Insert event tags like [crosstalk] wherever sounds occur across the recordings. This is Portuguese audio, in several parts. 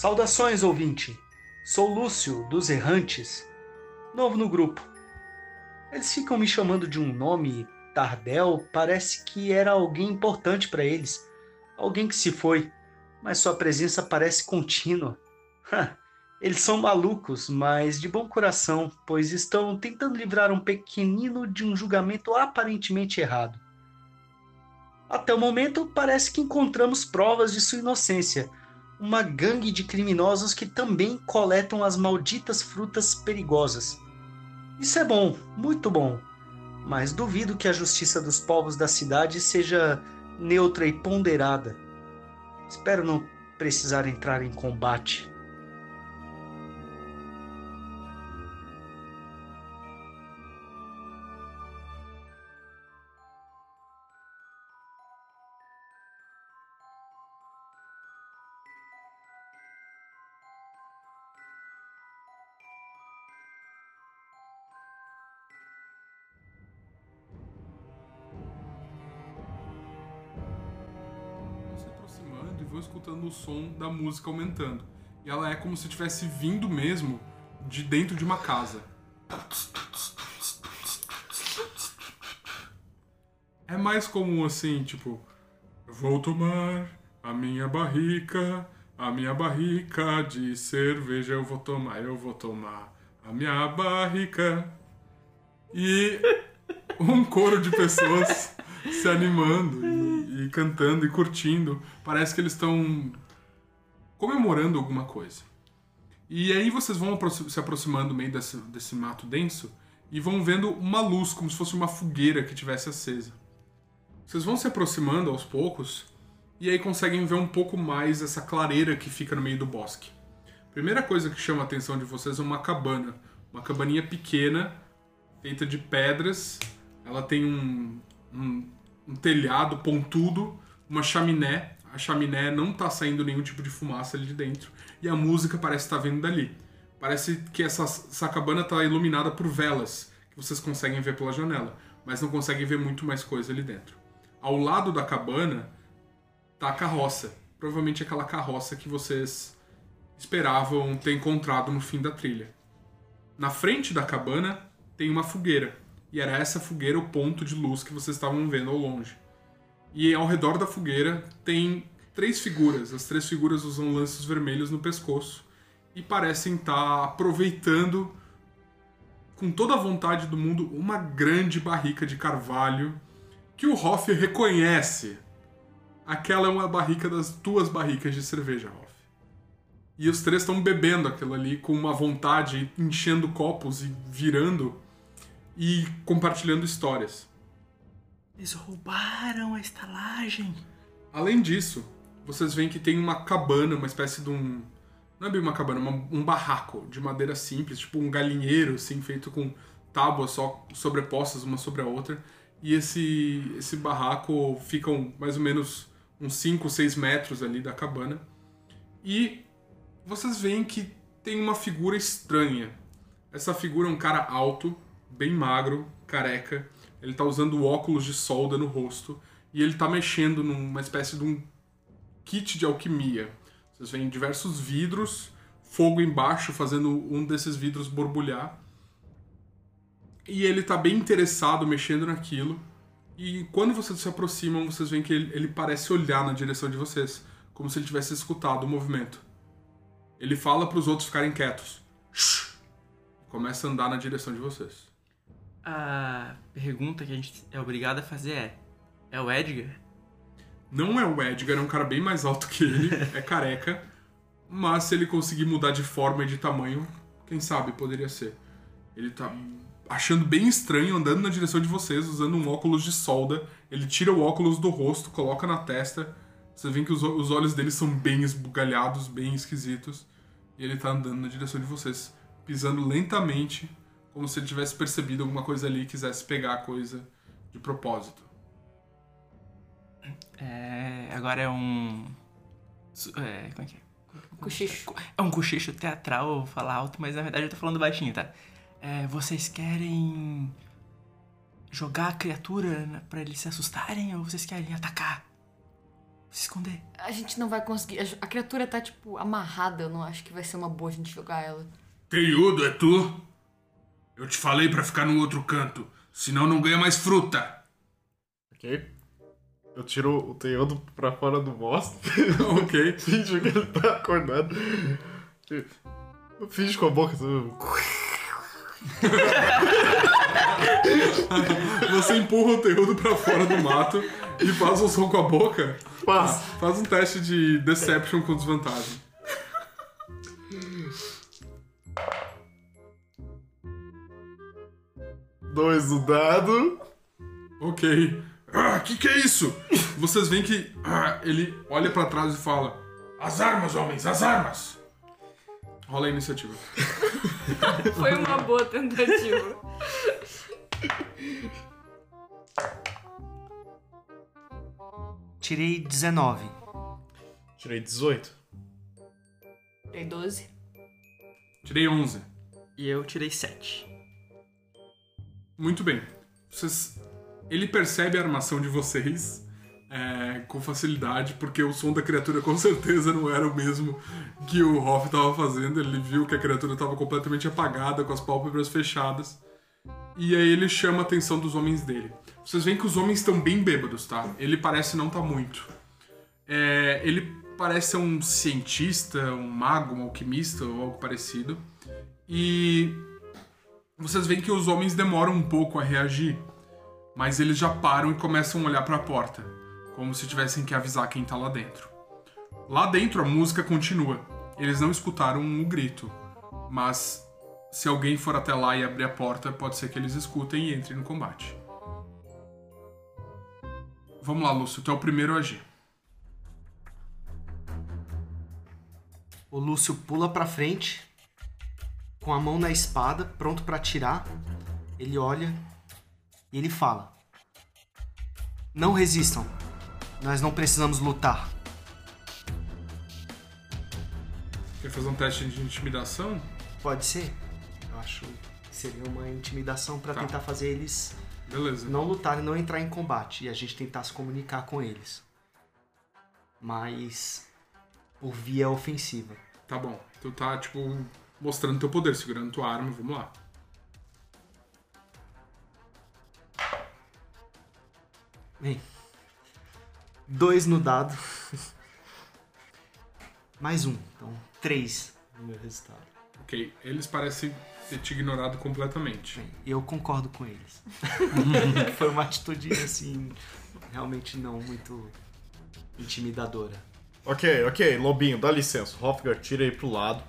Saudações, ouvinte! Sou Lúcio, dos Errantes, novo no grupo. Eles ficam me chamando de um nome Tardel, parece que era alguém importante para eles, alguém que se foi, mas sua presença parece contínua. [laughs] Eles são malucos, mas de bom coração, pois estão tentando livrar um pequenino de um julgamento aparentemente errado. Até o momento, parece que encontramos provas de sua inocência. Uma gangue de criminosos que também coletam as malditas frutas perigosas. Isso é bom, muito bom. Mas duvido que a justiça dos povos da cidade seja neutra e ponderada. Espero não precisar entrar em combate. O som da música aumentando. E ela é como se estivesse vindo mesmo de dentro de uma casa. É mais comum assim, tipo, vou tomar a minha barrica, a minha barrica de cerveja, eu vou tomar, eu vou tomar a minha barrica. E um coro de pessoas [laughs] se animando e, cantando e curtindo. Parece que eles estão comemorando alguma coisa. E aí vocês vão se aproximando do meio desse, desse mato denso e vão vendo uma luz, como se fosse uma fogueira que tivesse acesa. Vocês vão se aproximando aos poucos e aí conseguem ver um pouco mais essa clareira que fica no meio do bosque. Primeira coisa que chama a atenção de vocês é uma cabana. Uma cabaninha pequena, feita de pedras. Ela tem um, um, um telhado pontudo, uma chaminé. A chaminé não tá saindo nenhum tipo de fumaça ali de dentro. E a música parece estar vindo dali. Parece que essa, essa cabana tá iluminada por velas, que vocês conseguem ver pela janela, mas não conseguem ver muito mais coisa ali dentro. Ao lado da cabana tá a carroça. Provavelmente aquela carroça que vocês esperavam ter encontrado no fim da trilha. Na frente da cabana tem uma fogueira. E era essa fogueira o ponto de luz que vocês estavam vendo ao longe. E ao redor da fogueira tem três figuras. As três figuras usam lanços vermelhos no pescoço e parecem estar aproveitando com toda a vontade do mundo uma grande barrica de carvalho que o Hoff reconhece. Aquela é uma barrica das tuas barricas de cerveja, Hoff. E os três estão bebendo aquilo ali com uma vontade, enchendo copos e virando e compartilhando histórias. Eles roubaram a estalagem. Além disso, vocês veem que tem uma cabana, uma espécie de um. Não é bem uma cabana, uma- um barraco de madeira simples, tipo um galinheiro, assim, feito com tábuas só sobrepostas uma sobre a outra. E esse, esse barraco fica um- mais ou menos uns 5, 6 metros ali da cabana. E vocês veem que tem uma figura estranha. Essa figura é um cara alto, bem magro, careca. Ele tá usando óculos de solda no rosto e ele tá mexendo numa espécie de um kit de alquimia. Vocês veem diversos vidros, fogo embaixo fazendo um desses vidros borbulhar. E ele tá bem interessado mexendo naquilo. E quando vocês se aproximam, vocês veem que ele, ele parece olhar na direção de vocês, como se ele tivesse escutado o movimento. Ele fala para os outros ficarem quietos. Shh! Começa a andar na direção de vocês. A pergunta que a gente é obrigado a fazer é: é o Edgar? Não é o Edgar, é um cara bem mais alto que ele, [laughs] é careca. Mas se ele conseguir mudar de forma e de tamanho, quem sabe poderia ser. Ele tá achando bem estranho, andando na direção de vocês, usando um óculos de solda. Ele tira o óculos do rosto, coloca na testa. Você vê que os, os olhos dele são bem esbugalhados, bem esquisitos. E ele tá andando na direção de vocês, pisando lentamente, como se ele tivesse percebido alguma coisa ali e quisesse pegar a coisa de propósito. É. Agora é um. É. Como é que é? Cochicho. É um cochicho teatral eu falar alto, mas na verdade eu tô falando baixinho, tá? É, vocês querem jogar a criatura pra eles se assustarem ou vocês querem atacar? Se esconder. A gente não vai conseguir. A, a criatura tá, tipo, amarrada. Eu não acho que vai ser uma boa a gente jogar ela. Teiudo, é tu? Eu te falei pra ficar no outro canto, senão não ganha mais fruta. Ok? Eu tiro o Teodo pra fora do bosta. [laughs] ok. [laughs] Finge que ele tá acordado. Eu Finge com a boca. assim, [laughs] Você empurra o Teudo pra fora do mato e faz um som com a boca. Passa. Faz um teste de Deception com desvantagem. Dois do dado. Ok. Ah, que que é isso? Vocês veem que ah, ele olha pra trás e fala: As armas, homens, as armas! Rola a iniciativa. [laughs] Foi uma boa tentativa. Tirei 19. Tirei 18. Dei 12. Tirei 11. E eu tirei 7. Muito bem. Vocês... Ele percebe a armação de vocês é, com facilidade, porque o som da criatura com [laughs] certeza não era o mesmo que o Hoff estava fazendo. Ele viu que a criatura estava completamente apagada, com as pálpebras fechadas. E aí ele chama a atenção dos homens dele. Vocês veem que os homens estão bem bêbados, tá? Ele parece não estar muito. É, ele parece ser um cientista, um mago, um alquimista ou algo parecido. E vocês veem que os homens demoram um pouco a reagir, mas eles já param e começam a olhar para a porta, como se tivessem que avisar quem tá lá dentro. Lá dentro a música continua. Eles não escutaram o grito, mas se alguém for até lá e abrir a porta, pode ser que eles escutem e entrem no combate. Vamos lá, Lúcio, tu é o primeiro a agir. O Lúcio pula pra frente, com a mão na espada, pronto pra atirar. Ele olha e ele fala: Não resistam. Nós não precisamos lutar. Quer fazer um teste de intimidação? Pode ser? Eu acho que seria uma intimidação pra Tá. tentar fazer eles Beleza. não lutarem, não entrar em combate e a gente tentar se comunicar com eles. Mas por via ofensiva. Tá bom. Tu tá, tipo, mostrando teu poder, segurando tua arma. Vamos lá. Bem, dois no dado. [laughs] Mais um, então três no meu resultado. Ok. Eles parecem ter te ignorado completamente. Bem, eu concordo com eles. [laughs] Foi uma atitude assim, realmente não muito intimidadora. Ok, ok, Lobinho, dá licença. Hofgar tira aí pro lado.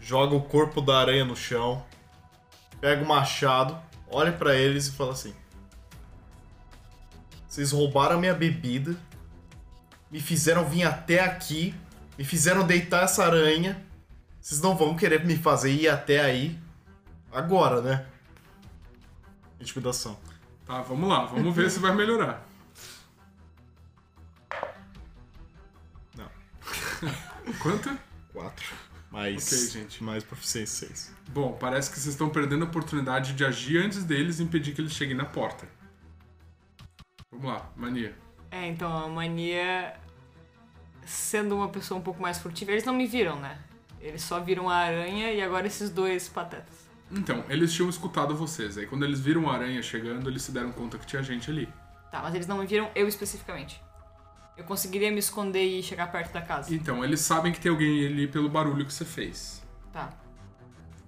Joga o corpo da aranha no chão. Pega o machado, olha pra eles e fala assim: Vocês roubaram a minha bebida, me fizeram vir até aqui, me fizeram deitar essa aranha. Vocês não vão querer me fazer ir até aí agora, né? Intimidação. Tá, vamos lá. Vamos ver se vai melhorar. Não. Quanto? 4. Mais, Ok, gente. mais proficiência 6. Bom, parece que vocês estão perdendo a oportunidade de agir antes deles e impedir que eles cheguem na porta. Vamos lá, mania. É, então a mania. Sendo uma pessoa um pouco mais furtiva, eles não me viram, né? Eles só viram a aranha e agora esses dois patetas. Então, eles tinham escutado vocês. Aí quando eles viram a aranha chegando, eles se deram conta que tinha gente ali. Tá, mas eles não me viram eu especificamente. Eu conseguiria me esconder e chegar perto da casa. Então, eles sabem que tem alguém ali pelo barulho que você fez. Tá.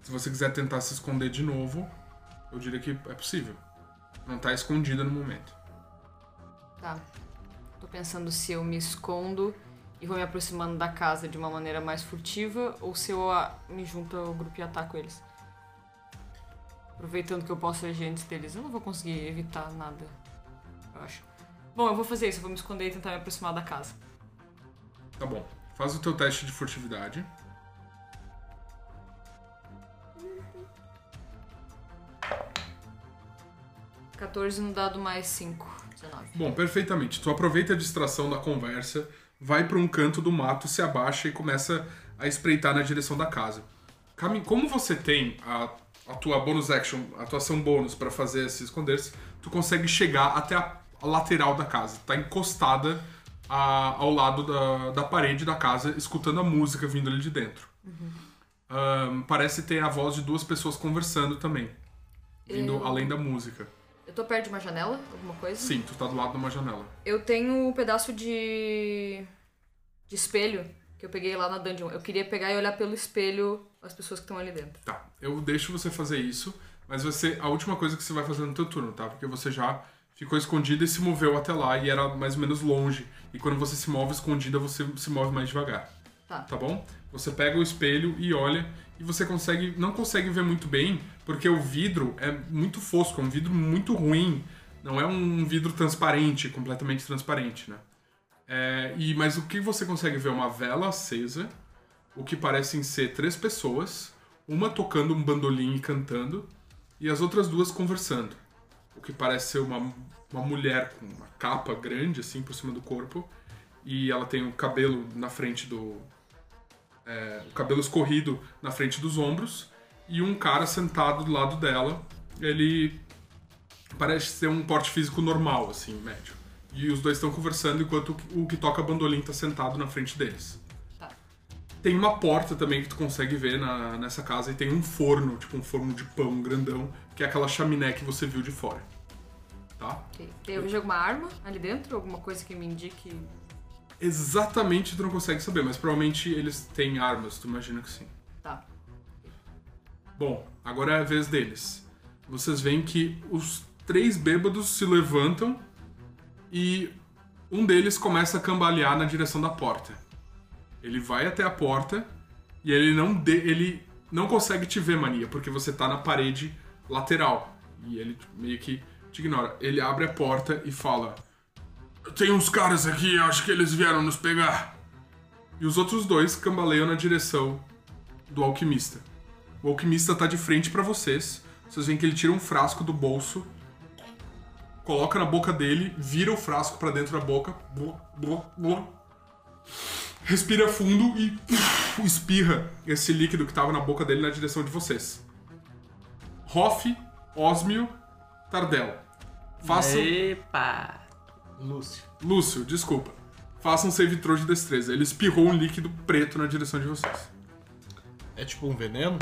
Se você quiser tentar se esconder de novo, eu diria que é possível. Não tá escondida no momento. Tá. Tô pensando se eu me escondo e vou me aproximando da casa de uma maneira mais furtiva ou se eu me junto ao grupo e ataco eles. Aproveitando que eu posso agir antes deles, eu não vou conseguir evitar nada. Eu acho. Bom, eu vou fazer isso, eu vou me esconder e tentar me aproximar da casa. Tá bom. Faz o teu teste de furtividade. Uhum. 14 no dado mais 5. 19. Bom, perfeitamente. Tu aproveita a distração da conversa, vai para um canto do mato, se abaixa e começa a espreitar na direção da casa. Como você tem a, a tua bonus action, a tua ação bônus para fazer se esconder-se, tu consegue chegar até a lateral da casa. Tá encostada a- ao lado da, da parede da casa, escutando a música vindo ali de dentro. Ahn, parece ter a voz de duas pessoas conversando também, vindo Eu- além da música. Eu tô perto de uma janela, alguma coisa? Sim, tu tá do lado de uma janela. Eu tenho um pedaço de. de espelho que eu peguei lá na dungeon. Eu queria pegar e olhar pelo espelho as pessoas que estão ali dentro. Tá, eu deixo você fazer isso, mas vai ser a última coisa que você vai fazer no teu turno, tá? Porque você já ficou escondida e se moveu até lá e era mais ou menos longe. E quando você se move escondida, você se move mais devagar. Tá. Tá bom? Você pega o espelho e olha e você consegue não consegue ver muito bem, porque o vidro é muito fosco, é um vidro muito ruim. Não é um vidro transparente, completamente transparente, né? É, e, mas o que você consegue ver é uma vela acesa, o que parecem ser três pessoas, uma tocando um bandolim e cantando, e as outras duas conversando. O que parece ser uma, uma mulher com uma capa grande, assim, por cima do corpo, e ela tem o cabelo na frente do. é, o cabelo escorrido na frente dos ombros, e um cara sentado do lado dela. Ele parece ser um porte físico normal, assim, médio. E os dois estão conversando enquanto o que toca bandolim tá sentado na frente deles. Tá. Tem uma porta também que tu consegue ver na, nessa casa e tem um forno, tipo um forno de pão grandão, que é aquela chaminé que você viu de fora. Tá? Ok. Eu vejo alguma arma ali dentro? Alguma coisa que me indique. Exatamente tu não consegue saber, mas provavelmente eles têm armas, tu imagina que sim. Tá. Bom, agora é a vez deles. Vocês veem que os três bêbados se levantam e um deles começa a cambalear na direção da porta. Ele vai até a porta e ele não de, ele não consegue te ver, mania, porque você tá na parede lateral. E ele meio que te ignora. Ele abre a porta e fala: Tem uns caras aqui, acho que eles vieram nos pegar. E os outros dois cambaleiam na direção do alquimista. O alquimista tá de frente pra vocês. Vocês veem que ele tira um frasco do bolso, coloca na boca dele, vira o frasco pra dentro da boca, blá, blá, blá, respira fundo e espirra esse líquido que tava na boca dele na direção de vocês. Hoff, Osmio, Tardel. Façam. Epa! Lúcio. Lúcio, desculpa. Façam um save throw de destreza. Ele espirrou um líquido preto na direção de vocês. É tipo um veneno?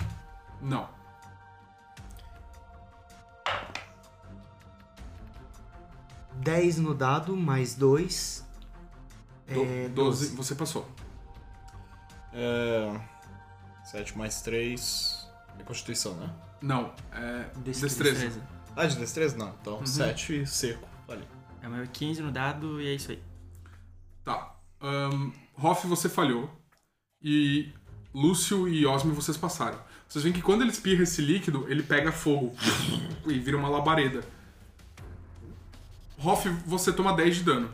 Não. Dez no dado, mais dois. Do, É, 12, você passou. É. 7 mais 3. É Constituição, né? Não, é. Destreza. Destreza. Ah, de destreza? Não. Então, 7 seco. Falei. É o meu 15 no dado e é isso aí. Tá. Ahn, Hoff, você falhou. E Lúcio e Osmo, vocês passaram. Vocês veem que quando ele espirra esse líquido, ele pega fogo e vira uma labareda. Hoff, você toma 10 de dano.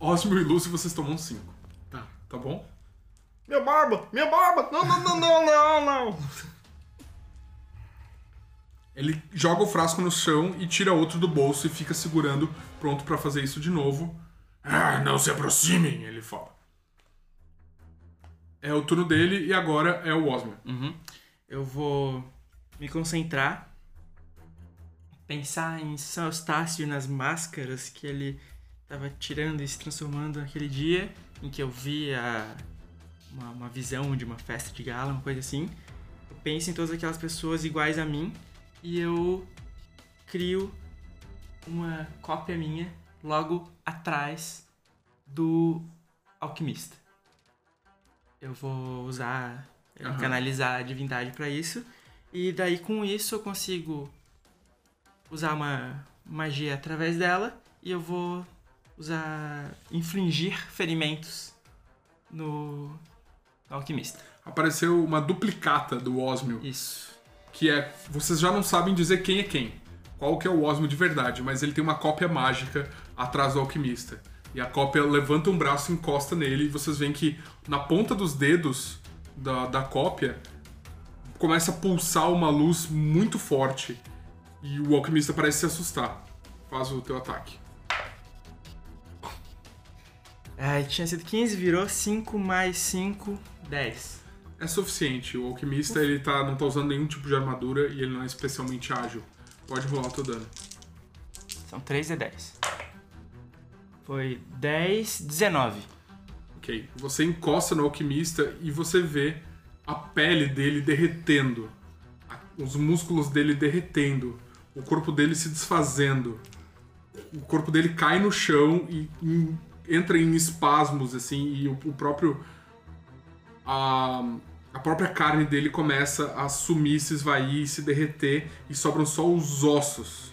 Osmo e Lúcio, vocês tomam 5. Tá. Tá bom? Minha barba! Minha barba! Não, não, não, não, não, não! Ele joga o frasco no chão e tira outro do bolso e fica segurando, pronto pra fazer isso de novo. Ah, não se aproximem, ele fala. É o turno dele e agora é o Osmo. Uhum. Eu vou me concentrar, pensar em São Eustácio nas máscaras que ele estava tirando e se transformando naquele dia em que eu vi a, uma, uma visão de uma festa de gala, uma coisa assim. Eu penso em todas aquelas pessoas iguais a mim e eu crio uma cópia minha logo atrás do alquimista. Eu vou usar, eu Aham. canalizar a divindade para isso e daí com isso eu consigo usar uma magia através dela e eu vou usar infligir ferimentos no, no alquimista. Apareceu uma duplicata do Osmio, Isso. Que é. Vocês já não sabem dizer quem é quem. Qual que é o Osmio de verdade, mas ele tem uma cópia mágica atrás do alquimista. E a cópia levanta um braço encosta nele, e vocês veem que na ponta dos dedos da, da cópia começa a pulsar uma luz muito forte. E o alquimista parece se assustar. Faz o teu ataque. Ai, tinha sido 15, virou 5 mais 5, 10. É suficiente. O alquimista ele tá, não tá usando nenhum tipo de armadura e ele não é especialmente ágil. Pode rolar o teu dano. São 3 e 10. Foi 10, 19. Ok. Você encosta no alquimista e você vê a pele dele derretendo, os músculos dele derretendo, o corpo dele se desfazendo. O corpo dele cai no chão e, e entra em espasmos, assim, e o, o próprio. A, a própria carne dele começa a sumir, se esvair, se derreter e sobram só os ossos.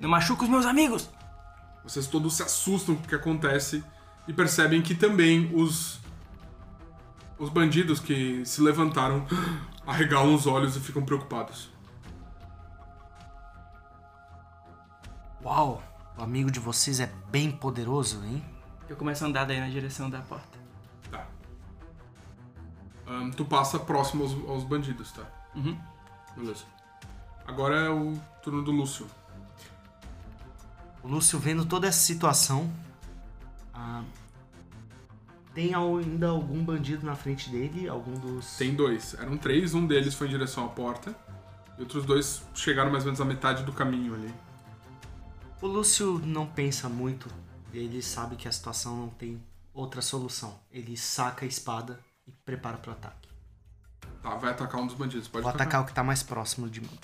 Não machuca os meus amigos! Vocês todos se assustam com o que acontece e percebem que também os os bandidos que se levantaram [gasps] arregalam os olhos e ficam preocupados. Uau, o amigo de vocês é bem poderoso, hein? Eu começo a andar daí na direção da porta. Ahn, tu passa próximo aos, aos bandidos, tá? Uhum. Beleza. Agora é o turno do Lúcio. O Lúcio vendo toda essa situação. ah, tem ainda algum bandido na frente dele? Algum dos. Tem dois. Eram três, um deles foi em direção à porta. E outros dois chegaram mais ou menos à metade do caminho ali. O Lúcio não pensa muito. Ele sabe que a situação não tem outra solução. Ele saca a espada prepara para o ataque. Tá, vai atacar um dos bandidos. Pode Vou atacar o que tá mais próximo de mim.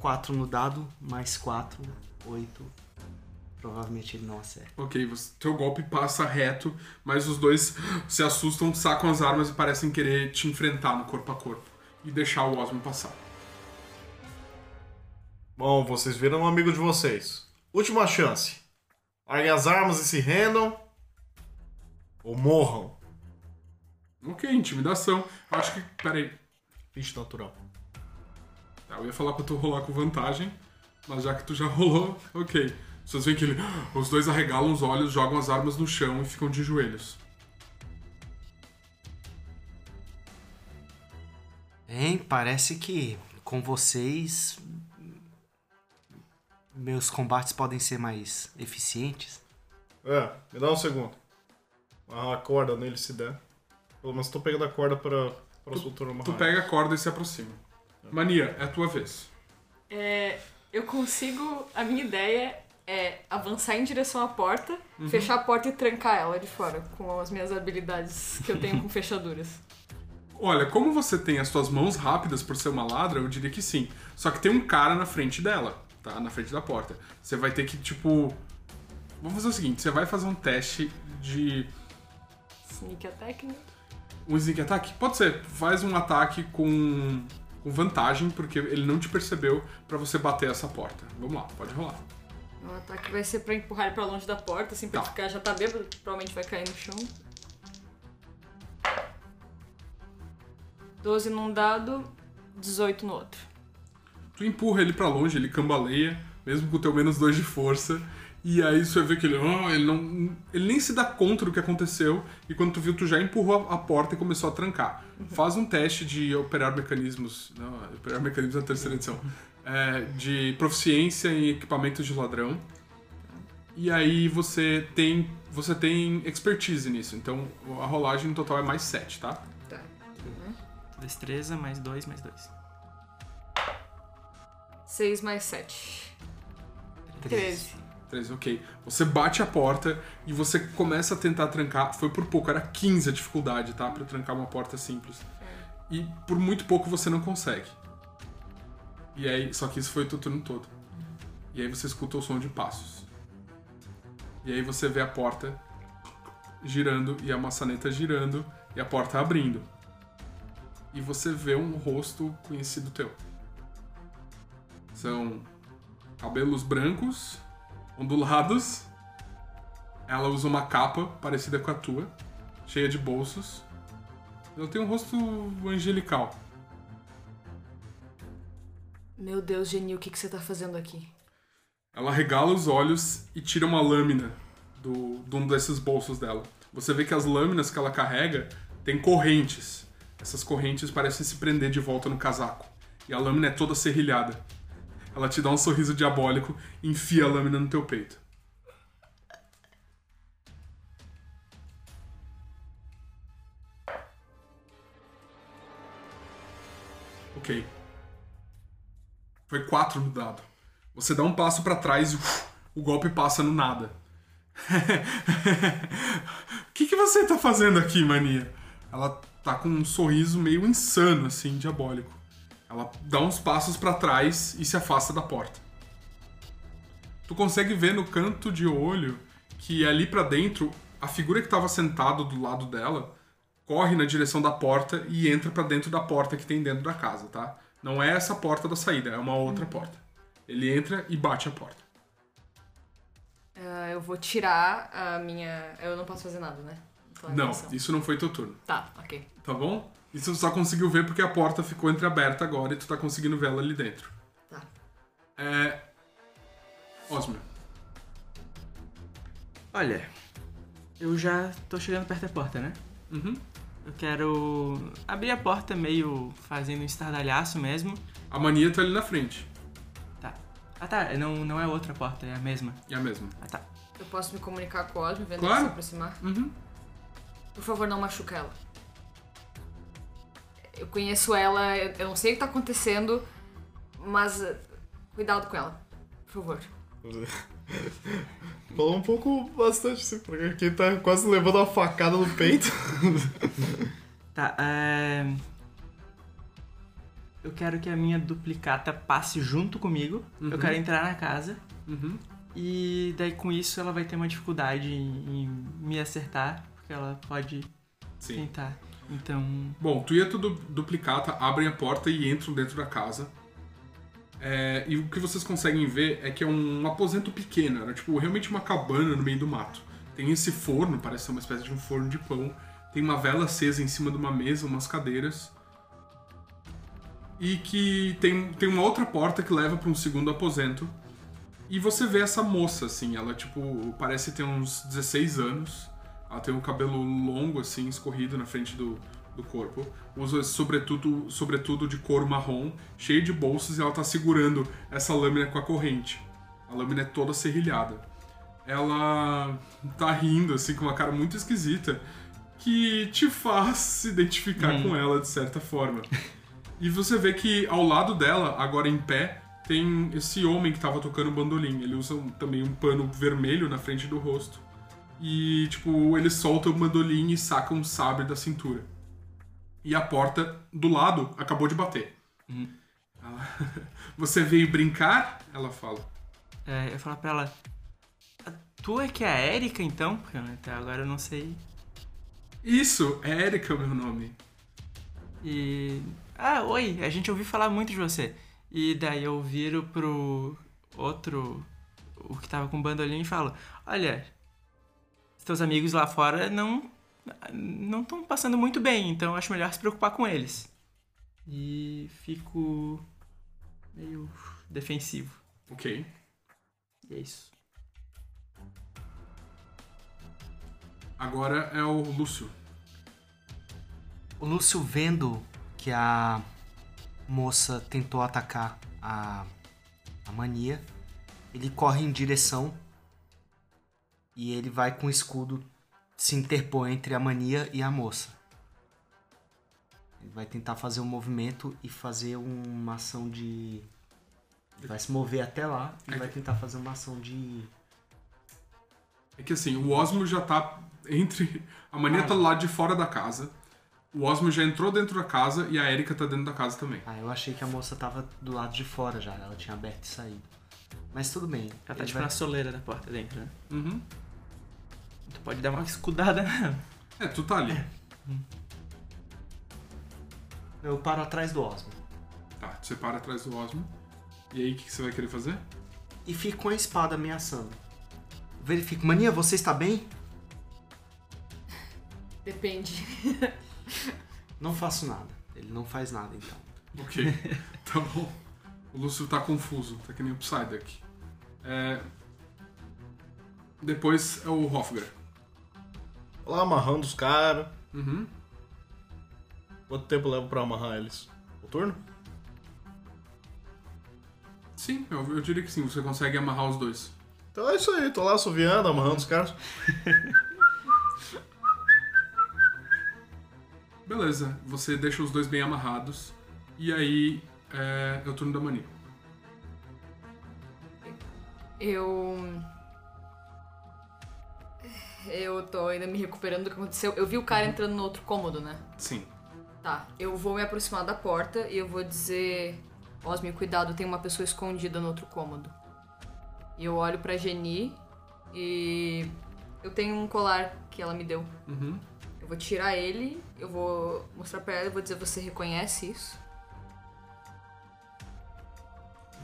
Quatro no dado, mais quatro, oito. Provavelmente ele não acerta. Ok, você, teu golpe passa reto, mas os dois se assustam, sacam as armas e parecem querer te enfrentar no corpo a corpo. E deixar o Osmo passar. Bom, vocês viram um amigo de vocês. Última chance. Larguem as armas e se rendam. Ou morram. Ok, intimidação. Eu acho que. Peraí. 20 natural. Tá, eu ia falar pra tu rolar com vantagem, mas já que tu já [laughs] rolou, ok. Vocês veem que ele, [gasps] os dois arregalam os olhos, jogam as armas no chão e ficam de joelhos. Hein, parece que com vocês. Meus combates podem ser mais eficientes. É, me dá um segundo. A corda nele se der. Pelo menos tô pegando a corda pra, pra soltar uma Tu pega a corda e se aproxima. Mania, é a tua vez. É, eu consigo. A minha ideia é avançar em direção à porta, fechar a porta e trancar ela de fora, com as minhas habilidades que eu tenho com [laughs] fechaduras. Olha, como você tem as suas mãos rápidas por ser uma ladra, eu diria que sim. Só que tem um cara na frente dela, tá? Na frente da porta. Você vai ter que, tipo. Vamos fazer o seguinte: você vai fazer um teste de. Sneak attack, né? Um sneak attack? Pode ser. Faz um ataque com, com vantagem, porque ele não te percebeu pra você bater essa porta. Vamos lá, pode rolar. O ataque vai ser pra empurrar ele pra longe da porta, assim, pra Tá. ficar já tá bêbado, provavelmente vai cair no chão. 12 num dado, 18 no outro. Tu empurra ele pra longe, ele cambaleia, mesmo com o teu menos dois de força. E aí você vê que ele, ah, ele não. Ele nem se dá conta do que aconteceu. E quando tu viu, tu já empurrou a, a porta e começou a trancar. Faz um teste de operar mecanismos. Não, operar mecanismos na terceira edição. É, de proficiência em equipamentos de ladrão. E aí você tem. Você tem expertise nisso. Então a rolagem no total é mais 7, tá? Tá. Destreza, mais 2, mais 2. 6 mais 7. 13. 13, ok. Você bate a porta e você começa a tentar trancar. Foi por pouco, era 15 a dificuldade, tá? Pra trancar uma porta simples. E por muito pouco você não consegue. E aí, só que isso foi o teu turno todo. E aí você escuta o som de passos. E aí você vê a porta girando e a maçaneta girando e a porta abrindo. E você vê um rosto conhecido teu. São cabelos brancos, ondulados. Ela usa uma capa parecida com a tua, cheia de bolsos. Ela tem um rosto angelical. Meu Deus, Genil, o que, que você tá fazendo aqui? Ela regala os olhos e tira uma lâmina do, de um desses bolsos dela. Você vê que as lâminas que ela carrega têm correntes. Essas correntes parecem se prender de volta no casaco. E a lâmina é toda serrilhada. Ela te dá um sorriso diabólico enfia a lâmina no teu peito. Ok. Foi 4 no dado. Você dá um passo pra trás e uf, o golpe passa no nada. O [laughs] que, que você tá fazendo aqui, mania? Ela tá com um sorriso meio insano, assim, diabólico. Ela dá uns passos pra trás e se afasta da porta. Tu consegue ver no canto de olho que ali pra dentro, a figura que tava sentada do lado dela corre na direção da porta e entra pra dentro da porta que tem dentro da casa, tá? Não é essa porta da saída, é uma outra porta. Ele entra e bate a porta. Ah, eu vou tirar a minha. Eu não posso fazer nada, né? Não, isso não foi teu turno, Tá, ok. tá bom? Isso tu só conseguiu ver porque a porta ficou entreaberta agora e tu tá conseguindo ver ela ali dentro. Tá. É. Osmer. Olha, eu já tô chegando perto da porta, né? Uhum. Eu quero abrir a porta meio fazendo um estardalhaço mesmo. A mania tá ali na frente. Tá. Ah tá, não, não é outra porta, é a mesma. É a mesma. Ah tá. Eu posso me comunicar com o Osmo, vendo Claro. ele se aproximar? Uhum. Por favor, não machuca ela. Eu conheço ela, eu não sei o que tá acontecendo, mas eh, cuidado com ela. Por favor. [laughs] Falou um pouco bastante, assim, porque aqui tá quase levando uma facada no peito. [laughs] Tá, é... Eu quero que a minha duplicata passe junto comigo. Eu quero entrar na casa. Uhum. E daí com isso ela vai ter uma dificuldade em, em me acertar. Porque ela pode Sim. tentar. Então. Bom, tu e a duplicata abrem a porta e entram dentro da casa. É, e o que vocês conseguem ver é que é um aposento pequeno, era tipo realmente uma cabana no meio do mato. Tem esse forno, parece ser uma espécie de um forno de pão. Tem uma vela acesa em cima de uma mesa, umas cadeiras. E que tem, tem uma outra porta que leva para um segundo aposento. E você vê essa moça, assim, ela tipo, parece ter uns 16 anos. Ela tem um cabelo longo, assim, escorrido na frente do, do corpo. Usa sobretudo, sobretudo de couro marrom, cheio de bolsas, e ela tá segurando essa lâmina com a corrente. A lâmina é toda serrilhada. Ela tá rindo, assim, com uma cara muito esquisita, que te faz [laughs] se identificar com ela de certa forma. E você vê que ao lado dela, agora em pé, tem esse homem que tava tocando bandolim. Ele usa um- também um pano vermelho na frente do rosto. E, tipo, ele solta o bandolim e saca um sabre da cintura. E a porta do lado acabou de bater. Ela- [laughs] Você veio brincar? Ela fala. é, eu falo pra ela. "Ah, Tu é que é a Erika então? Porque até agora eu não sei. Isso, é Erika o meu nome. E. Ah, oi, a gente ouviu falar muito de você. E daí eu viro pro outro, o que tava com o bandolim e falo: Olha, teus amigos lá fora não não estão passando muito bem, então acho melhor se preocupar com eles. E fico meio defensivo. Ok. E é isso. Agora é o Lúcio. O Lúcio vendo que a moça tentou atacar a, a mania, ele corre em direção e ele vai com o escudo se interpor entre a mania e a moça. Ele vai tentar fazer um movimento e fazer uma ação de. Ele vai se mover até lá e vai tentar fazer uma ação de. É que assim, o Osmo já tá entre. A mania tá do lado de fora da casa. O Osmo já entrou dentro da casa e a Erika tá dentro da casa também. Ah, eu achei que a moça tava do lado de fora já, ela tinha aberto e saído. Mas tudo bem. Ela tá tipo vai- na soleira da porta dentro, né? Uhum. Tu pode dar uma escudada nela. É, tu tá ali. Eu paro atrás do Osmo. Tá, você para atrás do Osmo. E aí, o que, que você vai querer fazer? E fico com a espada ameaçando. Verifico. Mania, você está bem? Depende. Não faço nada. Ele não faz nada, então. Ok, [laughs] tá bom. O Lúcio tá confuso, tá que nem o Psyduck. É... Depois é o Hofgar. Lá amarrando os caras. Uhum. Quanto tempo leva pra amarrar eles? O turno? Sim, eu, eu diria que sim, você consegue amarrar os dois. Então é isso aí, tô lá assoviando, amarrando os caras. [laughs] Beleza, você deixa os dois bem amarrados. E aí é, é o turno da mania. Eu. Eu tô ainda me recuperando do que aconteceu. Eu vi o cara entrando no outro cômodo, né? Sim. Tá, eu vou me aproximar da porta e eu vou dizer: Osmi, cuidado, tem uma pessoa escondida no outro cômodo. E eu olho pra Geni e. Eu tenho um colar que ela me deu. Uhum. Eu vou tirar ele, eu vou mostrar pra ela e vou dizer: Você reconhece isso?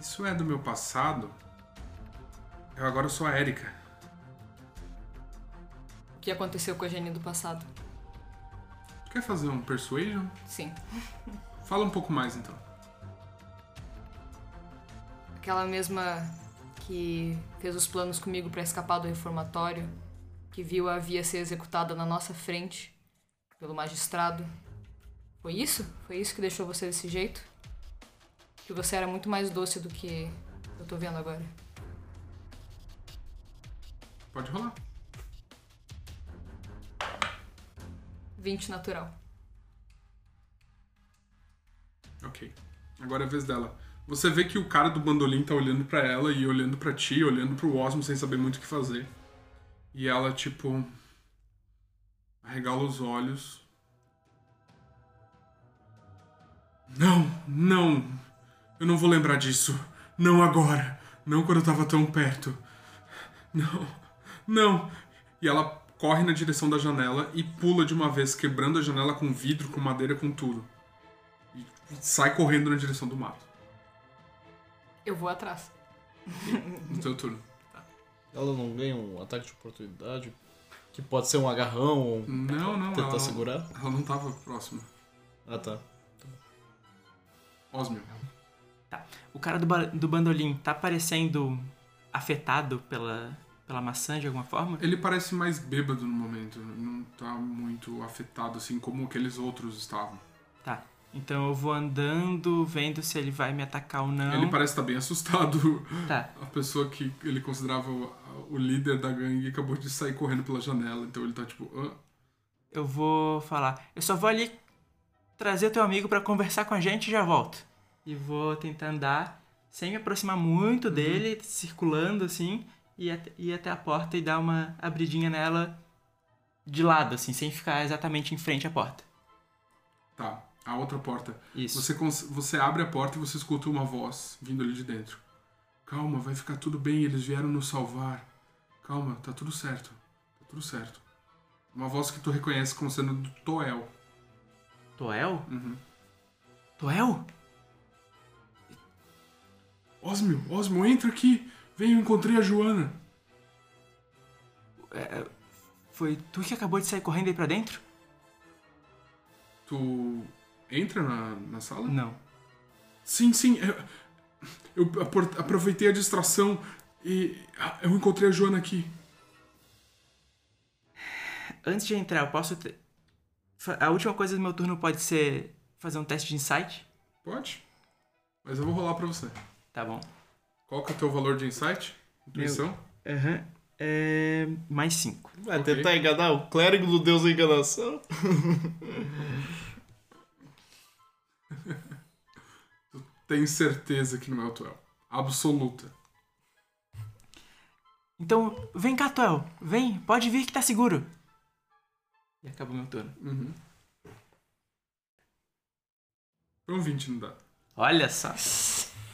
Isso é do meu passado. Eu agora sou a Erika. O que aconteceu com a Geni do passado? Quer fazer um persuasion? Sim. Fala um pouco mais então. Aquela mesma que fez os planos comigo pra escapar do reformatório, que viu a via ser executada na nossa frente pelo magistrado. Foi isso? Foi isso que deixou você desse jeito? Que você era muito mais doce do que eu tô vendo agora. Pode rolar. 20 natural. Ok. Agora é a vez dela. Você vê que o cara do bandolim tá olhando pra ela e olhando pra ti, olhando pro Osmo sem saber muito o que fazer. E ela, tipo. arregala os olhos. Não, não. Eu não vou lembrar disso. Não agora. Não quando eu tava tão perto. Não. Não. E ela corre na direção da janela e pula de uma vez, quebrando a janela com vidro, com madeira, com tudo. E sai correndo na direção do mato. Eu vou atrás. No teu turno. Ela não ganha um ataque de oportunidade? Que pode ser um agarrão ou Não, não, tentar ela, segurar? ela não tava próxima. Ah, tá. Osmio. O cara do, ba- do bandolim tá parecendo afetado pela, pela maçã de alguma forma? Ele parece mais bêbado no momento. Não tá muito afetado assim como aqueles outros estavam. Tá. Então eu vou andando, vendo se ele vai me atacar ou não. Ele parece estar bem assustado. Tá. A pessoa que ele considerava o, líder da gangue acabou de sair correndo pela janela. Então ele tá tipo. Eu vou falar. Eu só vou ali trazer teu amigo pra conversar com a gente e já volto. E vou tentar andar sem me aproximar muito Uhum. dele, circulando assim, e ir até a porta e dar uma abridinha nela de lado, assim, sem ficar exatamente em frente à porta. Tá. A outra porta. Isso. Você, você abre a porta e você escuta uma voz vindo ali de dentro. Calma, vai ficar tudo bem, eles vieram nos salvar. Calma, tá tudo certo. Tá tudo certo. Uma voz que tu reconhece como sendo do Toel. Toel? Uhum. Toel? Osmio, Osmio, entra aqui. Vem, eu encontrei a Joana. Foi tu que acabou de sair correndo aí pra dentro? Tu entra na, na sala? Não. Sim, sim. Eu, eu aproveitei a distração e ah, eu encontrei a Joana aqui. Antes de entrar, eu posso. te- A última coisa do meu turno pode ser fazer um teste de insight? Pode? Mas eu vou rolar pra você. Tá bom. Qual que é o teu valor de insight? Intuição? Aham. É. Mais 5. Vai Ok. tentar enganar o clérigo do deus da enganação? [laughs] Tenho certeza que não é o Tuel. Absoluta. Então, vem cá, Toel. Vem, pode vir que tá seguro. E acabou meu turno. Uhum. Foi um 20 no dado. Olha só.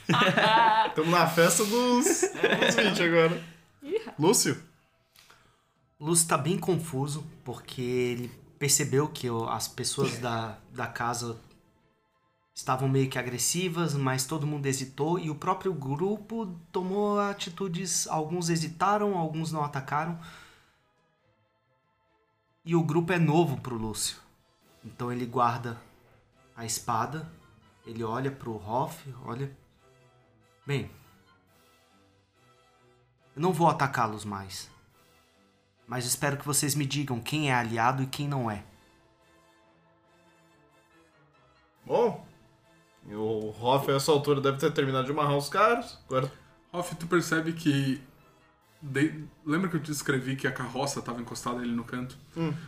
[laughs] Estamos na festa dos, dos 20 agora. Lúcio? Lúcio tá bem confuso, porque ele percebeu que as pessoas da, da casa estavam meio que agressivas, mas todo mundo hesitou e o próprio grupo tomou atitudes. Alguns hesitaram, alguns não atacaram. E o grupo é novo pro Lúcio. Então ele guarda a espada, ele olha pro Hoff, olha. Bem, eu não vou atacá-los mais. Mas espero que vocês me digam quem é aliado e quem não é. Bom, o Hoff a essa altura deve ter terminado de amarrar os caras. Agora Hoff, tu percebe que. de- Lembra que eu te escrevi que a carroça estava encostada ali no canto?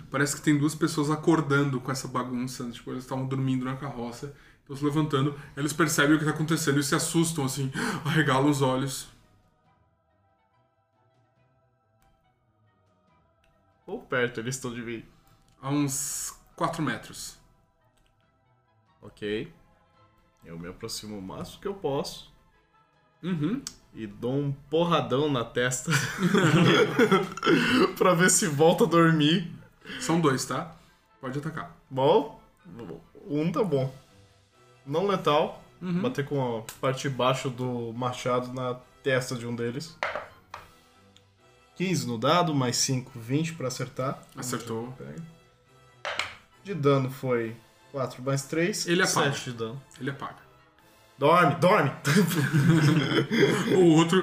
Parece que tem duas pessoas acordando com essa bagunça. Tipo, eles estavam dormindo na carroça, estão se levantando, eles percebem o que está acontecendo e se assustam, assim, arregalam os olhos. Ou perto eles estão de mim? A uns 4 metros. Ok. Eu me aproximo o máximo que eu posso. Uhum. E dou um porradão na testa. [laughs] pra ver se volta a dormir. São dois, tá? Pode atacar. Bom, um tá bom. Não letal. Uhum. Bater com a parte de baixo do machado na testa de um deles. 15 no dado, mais 5, 20 pra acertar. Acertou. De dano foi 4 mais 3. Ele apaga. 7 de dano. Ele apaga. Dorme, dorme! [laughs] O outro.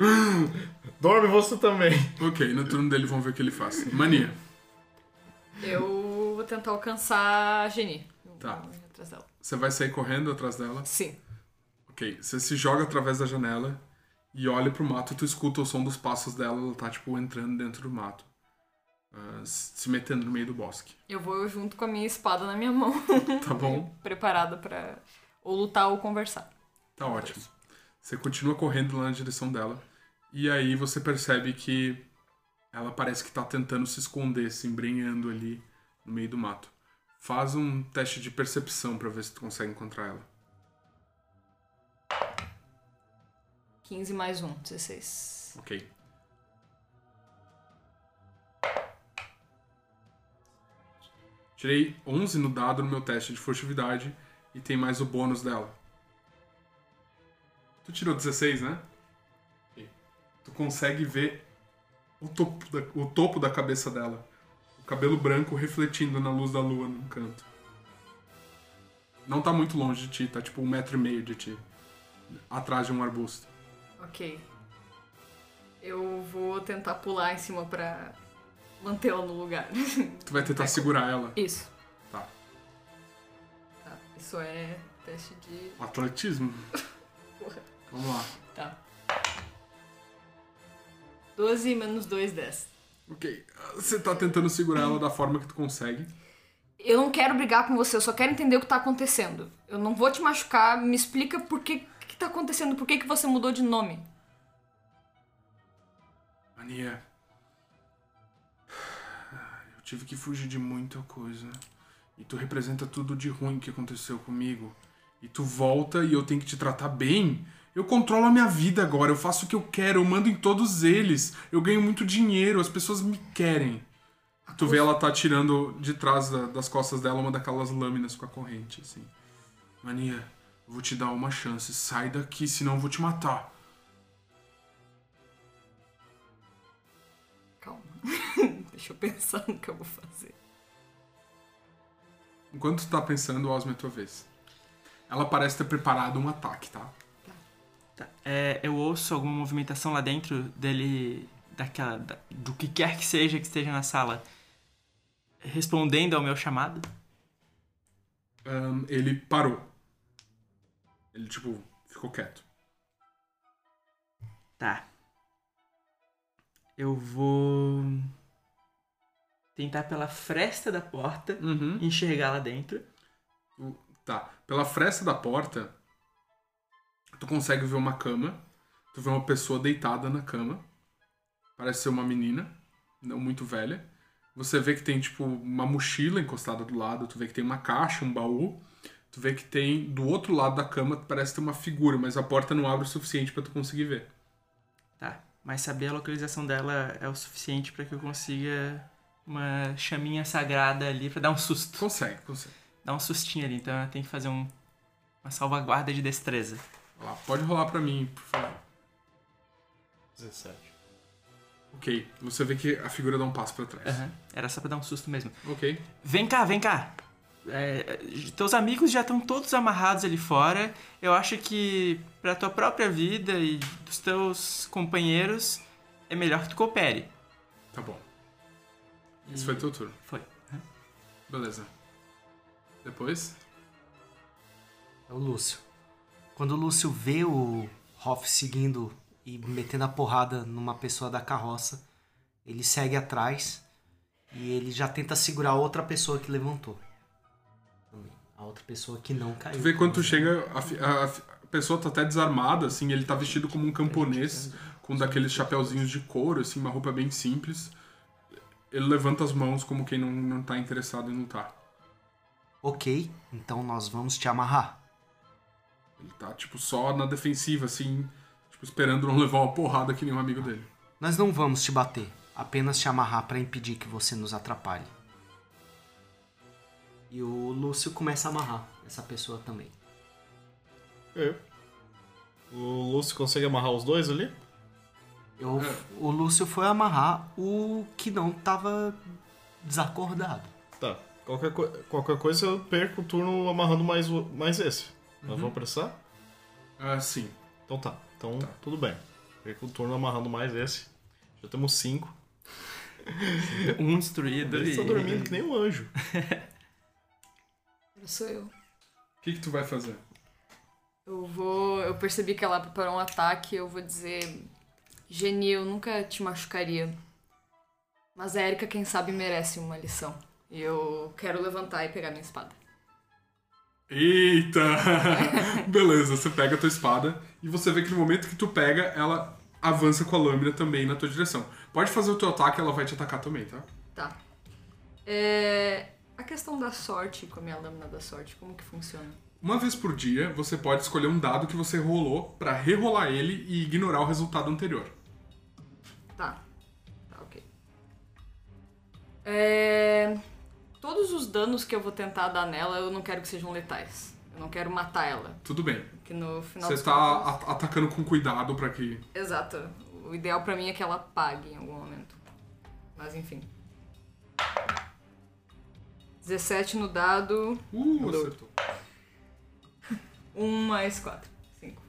dorme você também. Ok, no turno dele vamos ver o que ele faz. Mania. Eu vou tentar alcançar a Geni. Eu Tá. atrás dela. Você vai sair correndo atrás dela. Sim. Ok, você se joga através da janela e olha pro mato e tu escuta o som dos passos dela, ela tá, tipo, entrando dentro do mato. Ah, se metendo no meio do bosque. Eu vou junto com a minha espada na minha mão. [laughs] Tá bom? [laughs] preparada pra ou lutar ou conversar. Tá ótimo. Você continua correndo lá na direção dela. E aí você percebe que ela parece que tá tentando se esconder, se embrenhando ali no meio do mato. Faz um teste de percepção pra ver se tu consegue encontrar ela. 15 mais 1, 16. Ok. Tirei 11 no dado no meu teste de furtividade e tem mais o bônus dela. Tu tirou 16, né? Tu consegue ver o topo, da, o topo da cabeça dela. Cabelo branco refletindo na luz da lua num canto. Não tá muito longe de ti, tá tipo um metro e meio de ti. Atrás de um arbusto. Ok. Eu vou tentar pular em cima pra mantê-la no lugar. [laughs] Tu vai tentar segurar ela. Isso. Tá. Tá. Isso é teste de. Atletismo? [laughs] Porra. Vamos lá. Tá. 12 menos 2, 10. Ok. Você tá tentando segurar ela da forma que tu consegue. Eu não quero brigar com você, eu só quero entender o que tá acontecendo. Eu não vou te machucar, me explica por que, que tá acontecendo, por que, que você mudou de nome. Mania. Eu tive que fugir de muita coisa. E tu representa tudo de ruim que aconteceu comigo. E tu volta e eu tenho que te tratar bem. Eu controlo a minha vida agora, eu faço o que eu quero, eu mando em todos eles. Eu ganho muito dinheiro, as pessoas me querem. Tu vê ela tá tirando de trás da- das costas dela uma daquelas lâminas com a corrente, assim. Mania, eu vou te dar uma chance. Sai daqui, senão eu vou te matar. Calma. [laughs] Deixa eu pensar no que eu vou fazer. Enquanto tu tá pensando, Osmo, é tua vez. Ela parece ter preparado um ataque, tá? Tá. É, eu ouço alguma movimentação lá dentro dele, daquela, da- do que quer que seja que esteja na sala, respondendo ao meu chamado. Ahn, ele parou. Ele, tipo, ficou quieto. Tá. Eu vou tentar pela fresta da porta Uhum. enxergar lá dentro. Tá. Pela fresta da porta, tu consegue ver uma cama. Tu vê uma pessoa deitada na cama. Parece ser uma menina, não muito velha. Você vê que tem, tipo, uma mochila encostada do lado. Tu vê que tem uma caixa, um baú. Tu vê que tem, do outro lado da cama, parece ter uma figura, mas a porta não abre o suficiente pra tu conseguir ver. Tá. Mas saber a localização dela é o suficiente pra que eu consiga uma chaminha sagrada ali pra dar um susto. Consegue, consegue. Dar um sustinho ali. Então eu tenho que fazer um, uma salvaguarda de destreza. Lá, pode rolar pra mim, por favor. 17. Ok, você vê que a figura dá um passo pra trás. Aham. Era só pra dar um susto mesmo. Ok. Vem cá, vem cá. É, teus amigos já estão todos amarrados ali fora. Eu acho que pra tua própria vida e dos teus companheiros é melhor que tu coopere. Tá bom. Esse foi teu turno. Foi. Beleza. Depois? É o Lúcio. Quando o Lúcio vê o Hoff seguindo e metendo a porrada numa pessoa da carroça, ele segue atrás e ele já tenta segurar a outra pessoa que levantou. A outra pessoa que não caiu. Tu vê quando tu chega, a, a- a pessoa tá até desarmada, assim, ele tá vestido como um camponês, com daqueles chapeuzinhos de couro, assim, uma roupa bem simples. ele levanta as mãos como quem não, não tá interessado em lutar. Ok, então nós vamos te amarrar. Ele tá, tipo, só na defensiva, assim, tipo, esperando não levar uma porrada que nem um amigo dele. Nós não vamos te bater, apenas te amarrar para impedir que você nos atrapalhe. E o Lúcio começa a amarrar essa pessoa também. É. O Lúcio consegue amarrar os dois ali? Eu, O Lúcio foi amarrar o que não tava desacordado. Tá. Qualquer, co- qualquer coisa eu perco o turno amarrando mais, mais esse. Nós vamos apressar? Ah, sim. Então tá. Então tudo bem. Perco o turno amarrando mais esse. Já temos cinco. [laughs] Um destruído Ele e... tá dormindo que nem um anjo. [laughs] Agora sou eu. O que que tu vai fazer? Eu vou. Eu percebi que ela preparou um ataque, eu vou dizer. Geni, eu nunca te machucaria. Mas a Erika, quem sabe, merece uma lição. E eu quero levantar e pegar minha espada. Eita! [laughs] Beleza, você pega a tua espada e você vê que no momento que tu pega, ela avança com a lâmina também na tua direção. Pode fazer o teu ataque, ela vai te atacar também, tá? Tá. É. A questão da sorte com a minha lâmina da sorte, como que funciona? Uma vez por dia, você pode escolher um dado que você rolou pra rerolar ele e ignorar o resultado anterior. Tá. Tá, ok. É... Todos os danos que eu vou tentar dar nela, eu não quero que sejam letais. Eu não quero matar ela. Tudo bem. Que no final Você tá a- atacando com cuidado pra que. Exato. O ideal pra mim é que ela pague em algum momento. Mas enfim. 17 no dado, Uh, acertou. 1 [laughs] mais 4. 5.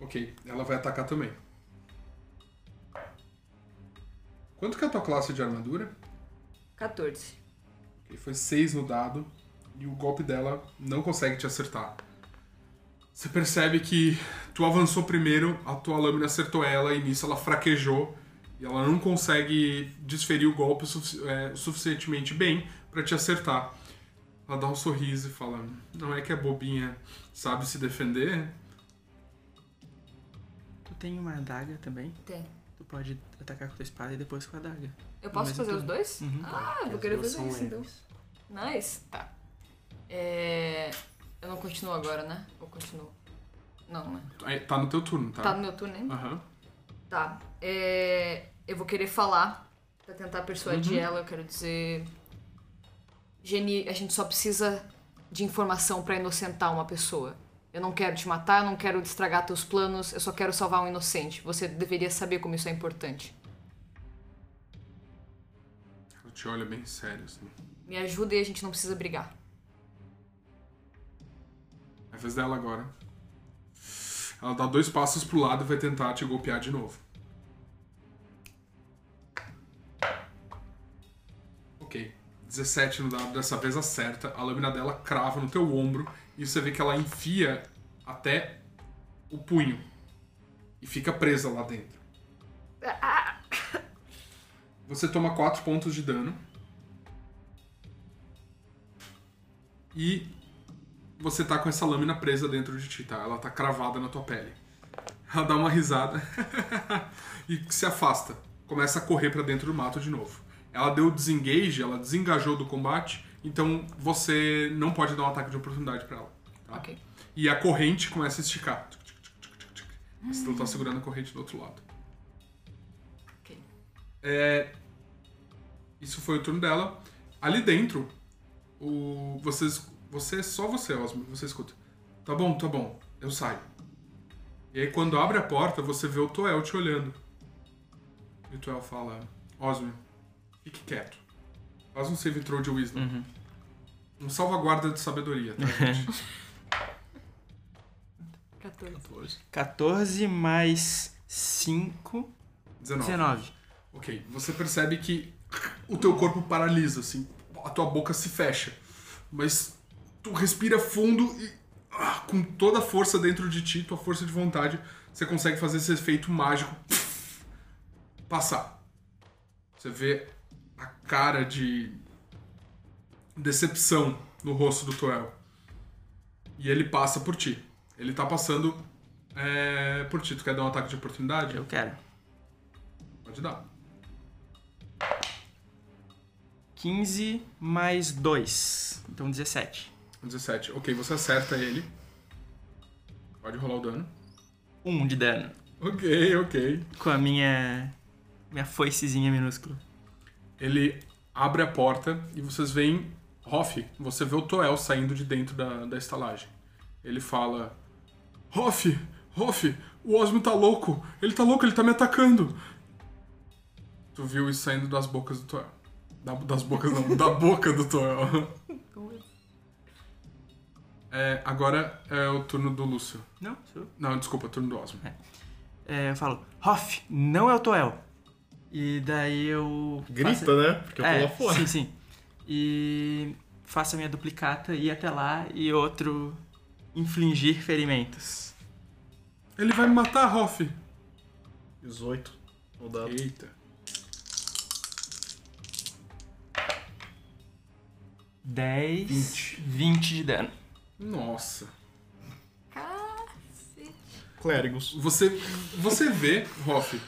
Ok, ela vai atacar também. Quanto que é a tua classe de armadura? 14. Ok, foi 6 no dado e o golpe dela não consegue te acertar. Você percebe que tu avançou primeiro, a tua lâmina acertou ela e nisso ela fraquejou e ela não consegue desferir o golpe o sufici- é, suficientemente bem pra te acertar. Ela dá um sorriso e fala: Não é que a bobinha sabe se defender? Tu tem uma adaga também? Tem. Pode atacar com tua espada e depois com a adaga. Eu posso fazer eu os tô- dois? Uhum. Ah, eu vou querer fazer isso então. Nice. Tá. É... Eu não continuo agora, né? Ou continuo? Não, né? Tá no teu turno, tá? Tá no meu turno ainda? Aham. Tá. É, Eu vou querer falar pra tentar persuadir Uhum. ela. Eu quero dizer. Geni, a gente só precisa de informação pra inocentar uma pessoa. Eu não quero te matar, eu não quero estragar teus planos, eu só quero salvar um inocente. Você deveria saber como isso é importante. Ela te olha bem sério, assim. Me ajuda e a gente não precisa brigar. É a vez dela agora. Ela dá dois passos pro lado e vai tentar te golpear de novo. Ok. 17 no dado, dessa vez acerta. A lâmina dela crava no teu ombro e você vê que ela enfia até o punho. E fica presa lá dentro. Você toma 4 pontos de dano. E você tá com essa lâmina presa dentro de ti, tá? Ela tá cravada na tua pele. Ela dá uma risada [laughs] e se afasta. Começa a correr pra dentro do mato de novo. Ela deu desengage, ela desengajou do combate, então você não pode dar um ataque de oportunidade pra ela. tá? Ok. E a corrente começa a esticar. Você não tá segurando a corrente do outro lado. Ok. É, Isso foi o turno dela. Ali dentro, o... vocês... você, só você, Osmo, você escuta. Tá bom, tá bom, eu saio. E aí quando abre a porta, você vê o Toel te olhando. E o Toel fala, Osmo, fique quieto. Faz um save throw de wisdom. Um salvaguarda de sabedoria, tá, [laughs] gente? 14. 14 mais 5, 19. 19. Ok, você percebe que o teu corpo paralisa, assim, a tua boca se fecha, mas tu respira fundo e ah, com toda a força dentro de ti, tua força de vontade, você consegue fazer esse efeito mágico passar. Você vê cara de decepção no rosto do Toel. E ele passa por ti. Ele tá passando é, por ti. Tu quer dar um ataque de oportunidade? Eu quero. Pode dar. 15 mais 2. Então 17. 17. Ok, você acerta ele. Pode rolar o dano. 1 de dano. Ok, ok. Com a minha. Minha foicezinha minúscula. Ele abre a porta e vocês veem Hoff. Você vê o Toel saindo de dentro da, da estalagem. Ele fala: Hoff, Hoff, o Osmo tá louco. Ele tá louco, ele tá me atacando. Tu viu isso saindo das bocas do Toel. Da- das bocas não, da [laughs] boca do Toel. É, agora é o turno do Lúcio. Não, sou. Não, desculpa, turno do Osmo. É, eu falo, Hoff, não é o Toel. E daí eu. Grita, faço- né? Porque eu tô é, lá fora. Sim, sim. E faço a minha duplicata, ir até lá e outro infligir ferimentos. Ele vai me matar, Hoff. 18 no dado. Eita. 10, 20. 20 de dano. Nossa. Cacete. Clérigos. Você, você vê, Hoff,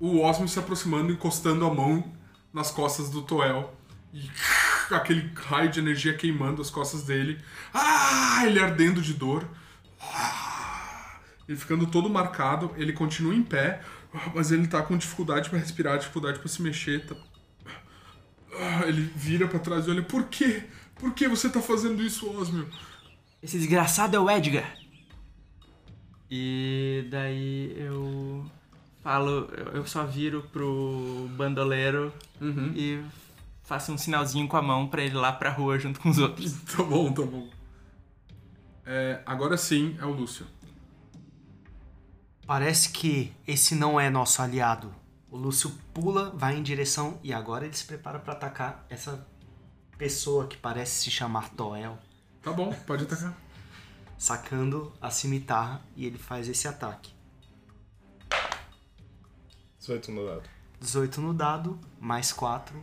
o Osmo se aproximando, encostando a mão nas costas do Toel. E [laughs] aquele raio de energia queimando as costas dele. Ah! Ele ardendo de dor. Ah! Ele ficando todo marcado. Ele continua em pé, mas ele tá com dificuldade pra respirar, dificuldade pra se mexer. tá- Ah, Ele vira pra trás e olha: Por quê? Por que você tá fazendo isso, Osmio? Esse desgraçado é o Edgar. E daí eu falo, eu só viro pro bandoleiro Uhum. e faço um sinalzinho com a mão pra ele ir lá pra rua junto com os outros. [laughs] Tá bom, tá bom. É, agora sim é o Lúcio. Parece que esse não é nosso aliado. O Lúcio pula, vai em direção e agora ele se prepara pra atacar essa pessoa que parece se chamar Toel, Tá bom, pode atacar. sacando a cimitarra e ele faz esse ataque. 18 no dado. 18 no dado, mais 4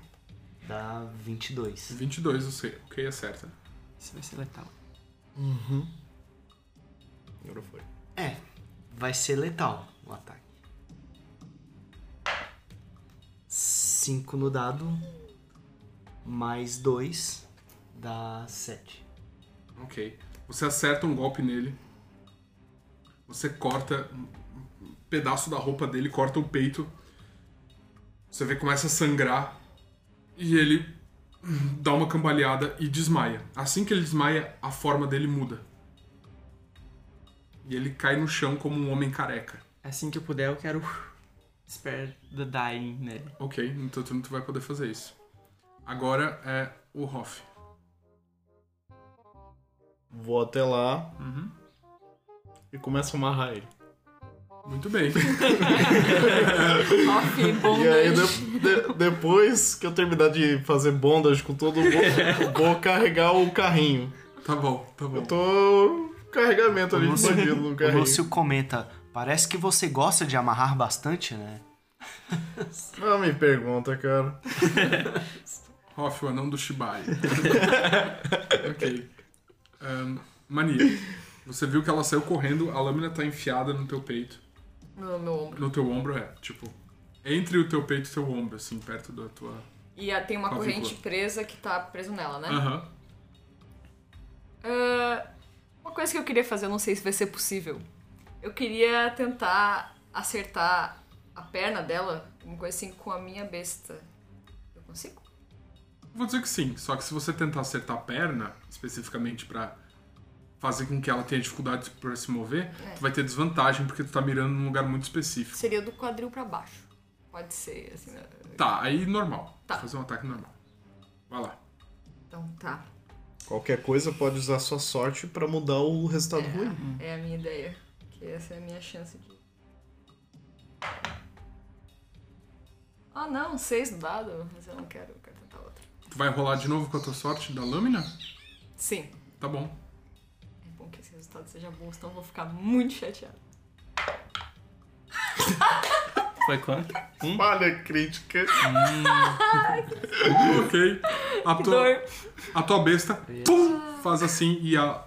dá 22. 22, eu sei. Ok, acerta. Isso vai ser letal. Agora foi. É, vai ser letal o ataque. 5 no dado, mais 2 dá 7. Ok. Você acerta um golpe nele. Você corta pedaço da roupa dele, corta o peito. Você vê que começa a sangrar. E ele [clears throat] dá uma cambaleada e desmaia. Assim que ele desmaia, a forma dele muda. E ele cai no chão como um homem careca. Assim que eu puder, eu quero [laughs] spare the dying nele. Ok, no teu turno tu vai poder fazer isso. Agora é o Hoff. Vou até lá Uhum. e começo a amarrar ele. Muito bem. [laughs] Off, bom E aí, de- de- depois que eu terminar de fazer bondage com todo mundo, vou carregar o carrinho. tá bom, tá bom. Eu tô carregamento ali de Lúcio- bandido no O carrinho. Lúcio comenta: Parece que você gosta de amarrar bastante, né? [laughs] Não me pergunta, cara. [laughs] Hoff, o anão do Shibai. ok. Ahn, mania. Você viu que ela saiu correndo, a lâmina tá enfiada no teu peito. No meu ombro. No teu ombro, é. Tipo, entre o teu peito e o teu ombro, assim, perto da tua. E a- tem uma corrente presa que tá preso nela, né? Aham. Ah, uma coisa que eu queria fazer, eu não sei se vai ser possível. Eu queria tentar acertar a perna dela, uma coisa assim, com a minha besta. Eu consigo? Vou dizer que sim, só que se você tentar acertar a perna, especificamente pra fazer com que ela tenha dificuldade pra se mover, É. tu vai ter desvantagem porque tu tá mirando num lugar muito específico. Seria do quadril pra baixo. Pode ser, assim. né? Tá, aí normal. Tá. Fazer um ataque normal. Vai lá. Então tá. Qualquer coisa pode usar sua sorte pra mudar o resultado ruim. É a minha ideia. Que essa é a minha chance de. Ah não, seis no dado, mas eu não quero, eu quero tentar outra. Tu vai rolar de novo com a tua sorte da lâmina? Sim. Tá bom. Resultado seja bom, senão eu vou ficar muito chateado. [laughs] Foi quanto? Um? Falha crítica. [laughs] ok. A tua, Dor. a tua besta pum, faz assim e a,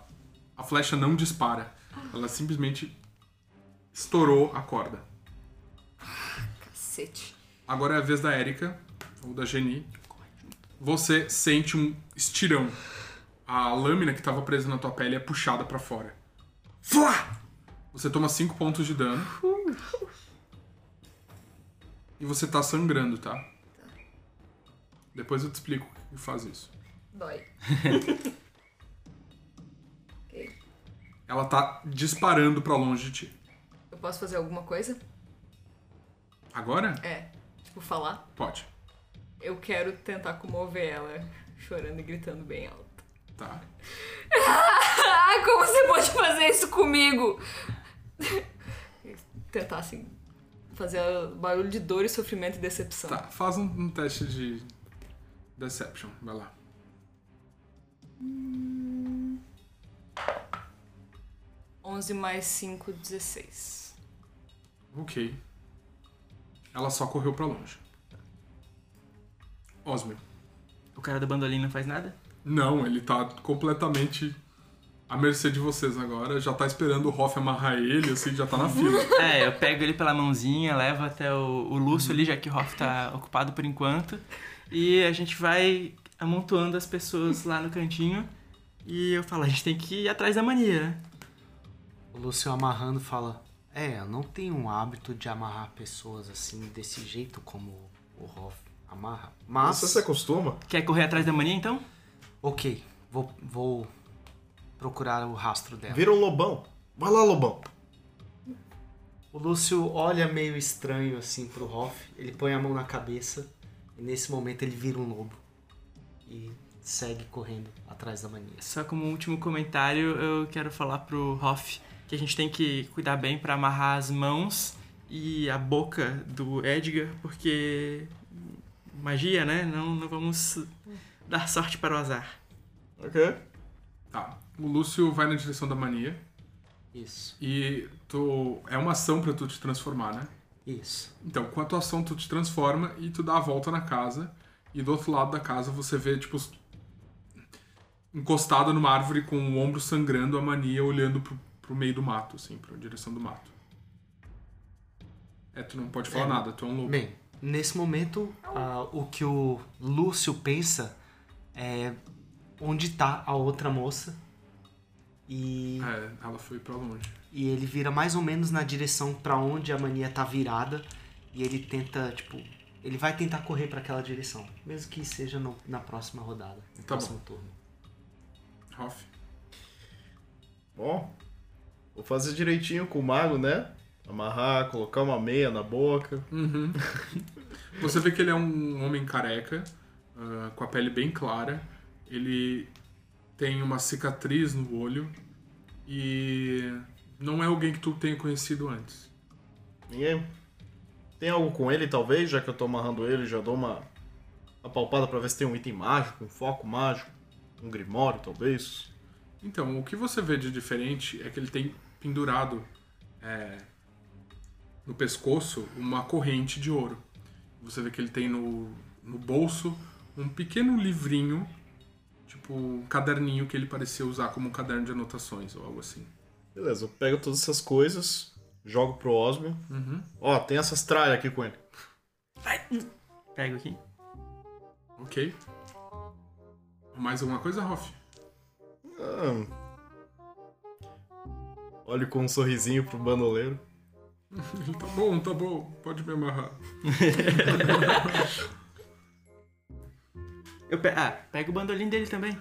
a flecha não dispara. Ela simplesmente estourou a corda. Cacete. Agora é a vez da Erika, ou da Geni. você sente um estirão. A lâmina que estava presa na tua pele é puxada pra fora. Flá! Você toma 5 pontos de dano. E você tá sangrando, tá? Depois eu te explico o que faz isso. Dói. [laughs] Ela tá disparando pra longe de ti. Eu posso fazer alguma coisa? Agora? É. Tipo, falar. Pode. Eu quero tentar comover ela, chorando e gritando bem alto. Tá. [laughs] Ah, como você pode fazer isso comigo? Tentar, assim, fazer barulho de dor e sofrimento e decepção. Tá, faz um, um teste de Deception, vai lá. Onze mais 5, 16. Ok. Ela só correu pra longe. Osmio. O cara da bandolim não faz nada? Não, ele tá completamente à mercê de vocês agora. Já tá esperando o Hoff amarrar ele, assim, já tá na fila. [laughs] É, eu pego ele pela mãozinha, levo até o, o Lúcio ali, já que o Hoff tá ocupado por enquanto. E a gente vai amontoando as pessoas lá no cantinho. E eu falo, a gente tem que ir atrás da mania, né? O Lúcio amarrando fala: É, eu não tenho um hábito de amarrar pessoas assim, desse jeito como o Hoff amarra. Mas. Você se acostuma? Quer correr atrás da mania então? Ok, vou, vou procurar o rastro dela. Vira um lobão. Vai lá, lobão. O Lúcio olha meio estranho assim pro Hoff, ele põe a mão na cabeça e nesse momento ele vira um lobo e segue correndo atrás da mania. Só como último comentário, eu quero falar pro Hoff que a gente tem que cuidar bem pra amarrar as mãos e a boca do Edgar, porque magia, né? Não, não vamos dar sorte para o azar. Ok. Tá. O Lúcio vai na direção da mania. Isso, E tu. É uma ação pra tu te transformar, né? isso. Então, com a tua ação, tu te transforma e tu dá a volta na casa. E do outro lado da casa você vê, tipo, encostada numa árvore com o ombro sangrando, a mania olhando pro, pro meio do mato, assim, pra direção do mato. É, tu não pode falar É, nada, tu é um lobo. Bem, nesse momento, ah, o que o Lúcio pensa é onde tá a outra moça e, É, ela foi pra longe. e ele vira mais ou menos na direção pra onde a mania tá virada e ele tenta, tipo, ele vai tentar correr pra aquela direção, mesmo que seja no- na próxima rodada, no Tá próximo turno. Hoff. Bom, vou fazer direitinho com o mago, né? Amarrar, colocar uma meia na boca. Uhum. [laughs] Você vê que ele é um homem careca, ah, com a pele bem clara. Ele tem uma cicatriz no olho e não é alguém que tu tenha conhecido antes. Ninguém. Tem algo com ele, talvez, já que eu tô amarrando ele, já dou uma apalpada pra ver se tem um item mágico, um foco mágico, um grimório, talvez. Então, o que você vê de diferente é que ele tem pendurado é, no pescoço uma corrente de ouro. Você vê que ele tem no, no bolso um pequeno livrinho, tipo um caderninho que ele parecia usar como um caderno de anotações ou algo assim. Beleza, eu pego todas essas coisas, jogo pro Osmio. Uhum. Ó, tem essas tralhas aqui com ele. Pego aqui. Ok. Mais alguma coisa, Hoff? Ah. Olho com um sorrisinho pro bandoleiro. Ele [laughs] tá bom, tá bom, pode me amarrar. [laughs] Eu pe... Ah, pego o bandolim dele também.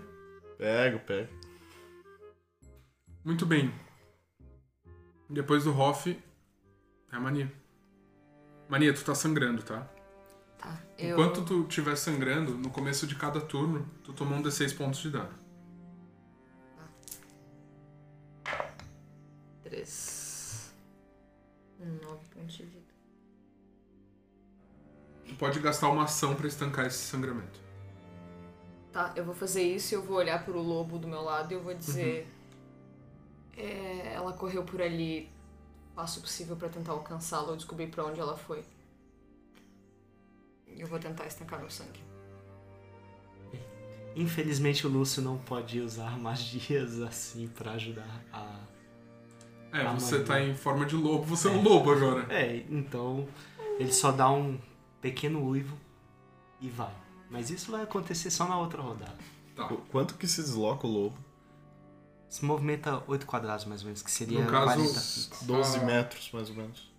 Pego, pego. Muito bem. Depois do Hoff, é a Mania. Mania, tu tá sangrando, tá? Tá. Eu... Enquanto tu estiver sangrando, no começo de cada turno, tu toma um D6 pontos de dano. Três. Um, nove pontos de vida. Tu pode gastar uma ação pra estancar esse sangramento. Tá, eu vou fazer isso e eu vou olhar pro lobo do meu lado e eu vou dizer. É, ela correu por ali. Faço o possível pra tentar alcançá-la ou descobrir pra onde ela foi. E eu vou tentar estancar meu sangue. Infelizmente o Lúcio não pode usar magias assim pra ajudar a. É, Ah, você mas- tá em forma de lobo, você é um lobo agora. É, então ele só dá um pequeno uivo e vai. Mas isso vai acontecer só na outra rodada. Tá. Qu- Quanto que se desloca o lobo? Se movimenta 8 quadrados, mais ou menos, que seria No caso, 40. 12 Ah. metros, mais ou menos.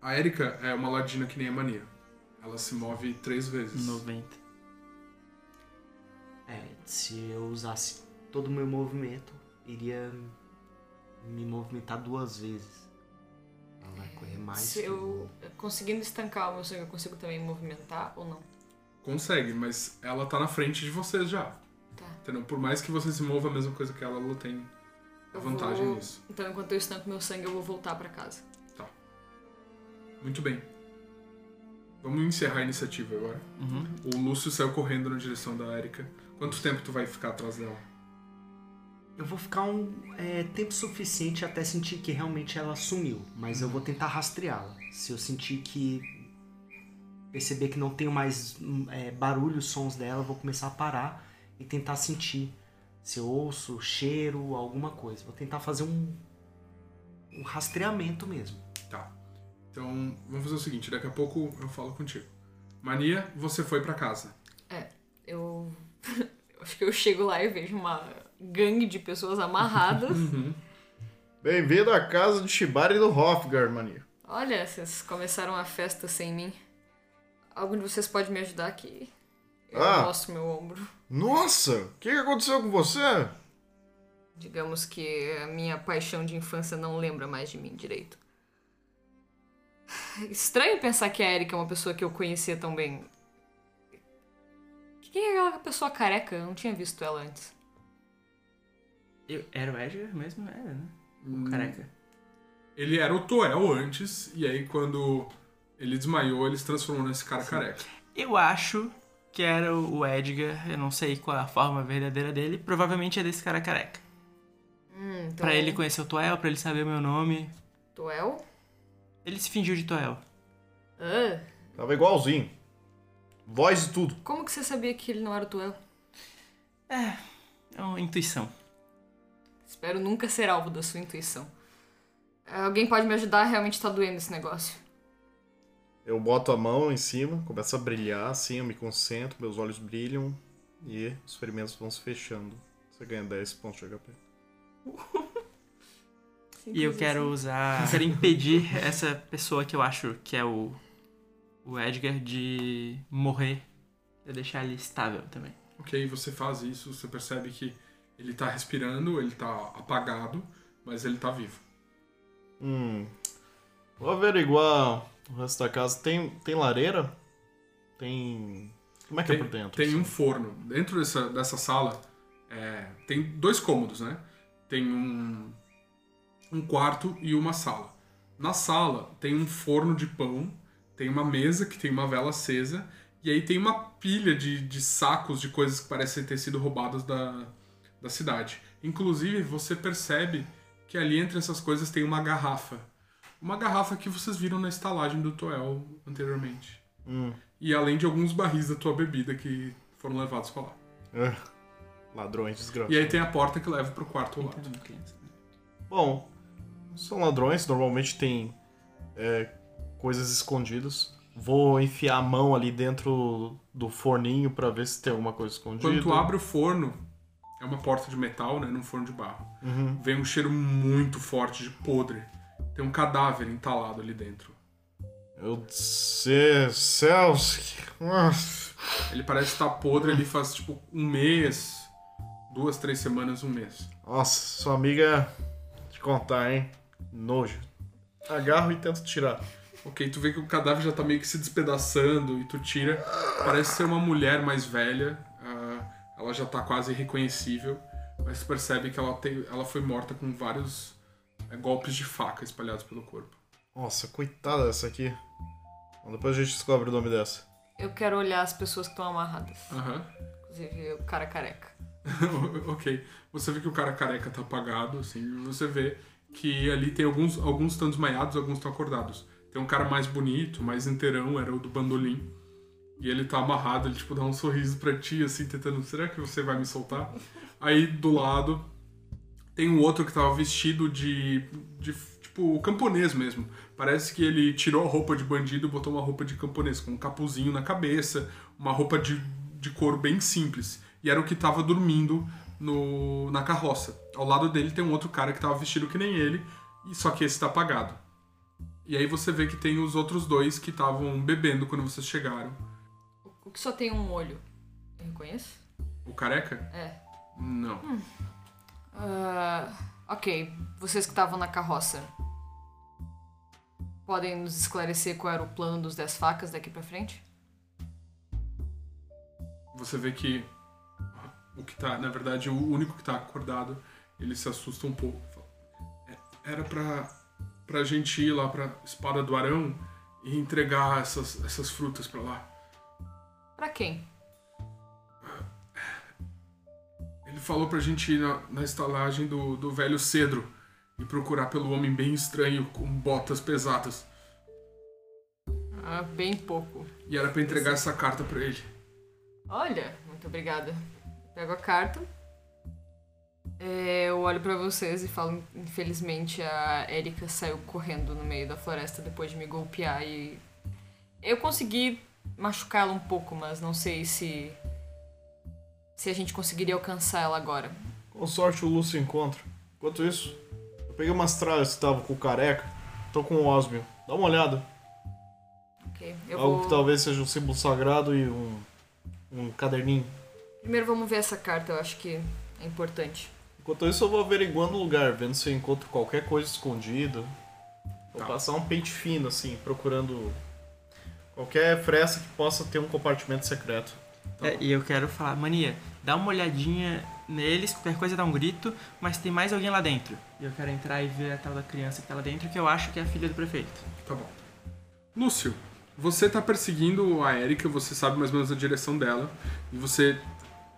A Erika é uma ladina que nem a Mania. Ela se move três vezes. 90. É, se eu usasse todo o meu movimento, iria me movimentar duas vezes. Ela vai correr mais. Se que- eu conseguindo estancar o meu sangue, eu consigo também movimentar ou não? Consegue, mas ela tá na frente de vocês já. Tá. Entendeu? Por mais que você se mova a mesma coisa que ela, ela tem a vantagem vou- nisso. Então, enquanto eu estanco meu sangue, eu vou voltar pra casa. Muito bem. Vamos encerrar a iniciativa agora. Uhum. O Lúcio saiu correndo na direção da Erika. Quanto tempo tu vai ficar atrás dela? Eu vou ficar um é, tempo suficiente até sentir que realmente ela sumiu, mas eu vou tentar rastreá-la. Se eu sentir que perceber que não tenho mais hum, é, barulho, sons dela, eu vou começar a parar e tentar sentir se eu ouço, cheiro, alguma coisa. Vou tentar fazer um, um rastreamento mesmo. Tá. Então, vamos fazer o seguinte, daqui a pouco eu falo contigo. Mania, você foi pra casa. Eu. [laughs] eu acho que eu chego lá e vejo uma gangue de pessoas amarradas. [laughs] Bem-vindo à casa de Shibari do Hofgar, mania. Olha, vocês começaram a festa sem mim. Algum de vocês pode me ajudar aqui? Eu Ah. mostro meu ombro. Nossa, o que, aconteceu com você? Digamos que a minha paixão de infância não lembra mais de mim direito. Estranho pensar que a Erika é uma pessoa que eu conhecia tão bem. Quem é aquela pessoa careca? Eu não tinha visto ela antes. Eu, era o Edgar mesmo? Era, né? Hum, O careca. Ele era o Toel antes, e aí quando ele desmaiou, ele se transformou nesse cara careca. Eu acho que era o Edgar, eu não sei qual é a forma verdadeira dele, provavelmente é desse cara careca. Hum, então... Pra ele conhecer o Toel, pra ele saber o meu nome. Toel? Ele se fingiu de Toel. Ah, Tava igualzinho. Voz e tudo. como que você sabia que ele não era o Toel? É uma intuição. Espero nunca ser alvo da sua intuição. Alguém pode me ajudar? Realmente tá doendo esse negócio. Eu boto a mão em cima, começa a brilhar assim, eu me concentro, meus olhos brilham e os ferimentos vão se fechando. Você ganha 10 pontos de HP. E eu quero usar. Eu quero impedir essa pessoa que eu acho que é o. O Edgar de morrer. Eu deixar ele estável também. Ok, você faz isso, você percebe que ele tá respirando, ele tá apagado, mas ele tá vivo. Hum. Vou averiguar o resto da casa. Tem, tem lareira? Tem. Como é que é Tem, por dentro? tem um assim? forno. Dentro dessa, dessa sala, é, tem dois cômodos, né? Tem um, um quarto e uma sala. Na sala tem um forno de pão, tem uma mesa que tem uma vela acesa, e aí tem uma pilha de, de sacos de coisas que parecem ter sido roubadas da, da cidade. Inclusive, você percebe que ali entre essas coisas tem uma garrafa. Uma garrafa que vocês viram na estalagem do Toel anteriormente. Hum. E além de alguns barris da tua bebida que foram levados pra lá. Ah, Ladrões desgraçados. E aí tem a porta que leva pro quarto lado. Bom, são ladrões, normalmente tem é, coisas escondidas. Vou enfiar a mão ali dentro do forninho pra ver se tem alguma coisa escondida. Quando tu abre o forno, é uma porta de metal, né? Num forno de barro. Uhum. Vem um cheiro muito forte de podre. Tem um cadáver entalado ali dentro. Meu Deus, céus. Ele parece estar podre ali faz tipo um mês, duas, três semanas, um mês. Nossa, sua amiga. Te contar, hein? Nojo. Agarro e tento tirar. Ok, tu vê que o cadáver já tá meio que se despedaçando e tu tira. Parece ser uma mulher mais velha. ah, ela já tá quase irreconhecível. Mas tu percebe que ela, tem, ela foi morta com vários golpes de faca espalhados pelo corpo. Nossa, coitada dessa aqui. Bom, depois a gente descobre o nome dessa. Eu quero olhar as pessoas que estão amarradas. Aham. Inclusive o cara careca. [laughs] ok. Você vê que o cara careca tá apagado, assim, e você vê que ali tem alguns, alguns estão desmaiados, alguns estão acordados. Tem um cara mais bonito, mais inteirão, era o do bandolim. E ele tá amarrado, ele tipo dá um sorriso pra ti, assim, tentando, será que você vai me soltar? Aí do lado tem um outro que tava vestido de, de tipo camponês mesmo. Parece que ele tirou a roupa de bandido e botou uma roupa de camponês, com um capuzinho na cabeça, uma roupa de de couro bem simples. E era o que tava dormindo no, na carroça. Ao lado dele tem um outro cara que tava vestido que nem ele, e só que esse tá apagado. E aí você vê que tem os outros dois que estavam bebendo quando vocês chegaram. O que só tem um olho? Eu reconheço? O careca? É. Não. Ah, ok, vocês que estavam na carroça. Podem nos esclarecer qual era o plano dos 10 facas daqui pra frente? Você vê que o que tá, na verdade, o único que tá acordado, ele se assusta um pouco. "É, Era pra, pra gente ir lá pra Espada do Arão e entregar essas, essas frutas pra lá. Pra quem? Ele falou pra gente ir na, na estalagem do, do velho cedro e procurar pelo homem bem estranho com botas pesadas. Ah, bem pouco. E era pra entregar essa carta pra ele. Olha, muito obrigada. Pego a carta. É, eu olho pra vocês e falo, infelizmente a Erika saiu correndo no meio da floresta depois de me golpear e eu consegui machucá-la um pouco, mas não sei se se a gente conseguiria alcançar ela agora. Com sorte o Lúcio encontra. Enquanto isso, eu peguei umas tralhas que estavam com o careca. Tô com o Osmio. Dá uma olhada. Ok, eu Algo vou que talvez seja um símbolo sagrado e um, um caderninho. Primeiro vamos ver essa carta, eu acho que é importante. Enquanto isso, eu vou averiguando o lugar, vendo se eu encontro qualquer coisa escondida. Vou Tá. passar um pente fino, assim, procurando qualquer fresta que possa ter um compartimento secreto. É, e eu quero falar, mania, dá uma olhadinha neles, qualquer coisa dá um grito, mas tem mais alguém lá dentro. E eu quero entrar e ver a tal da criança que tá lá dentro, que eu acho que é a filha do prefeito. Tá bom. Lúcio, você tá perseguindo a Erika, você sabe mais ou menos a direção dela, e você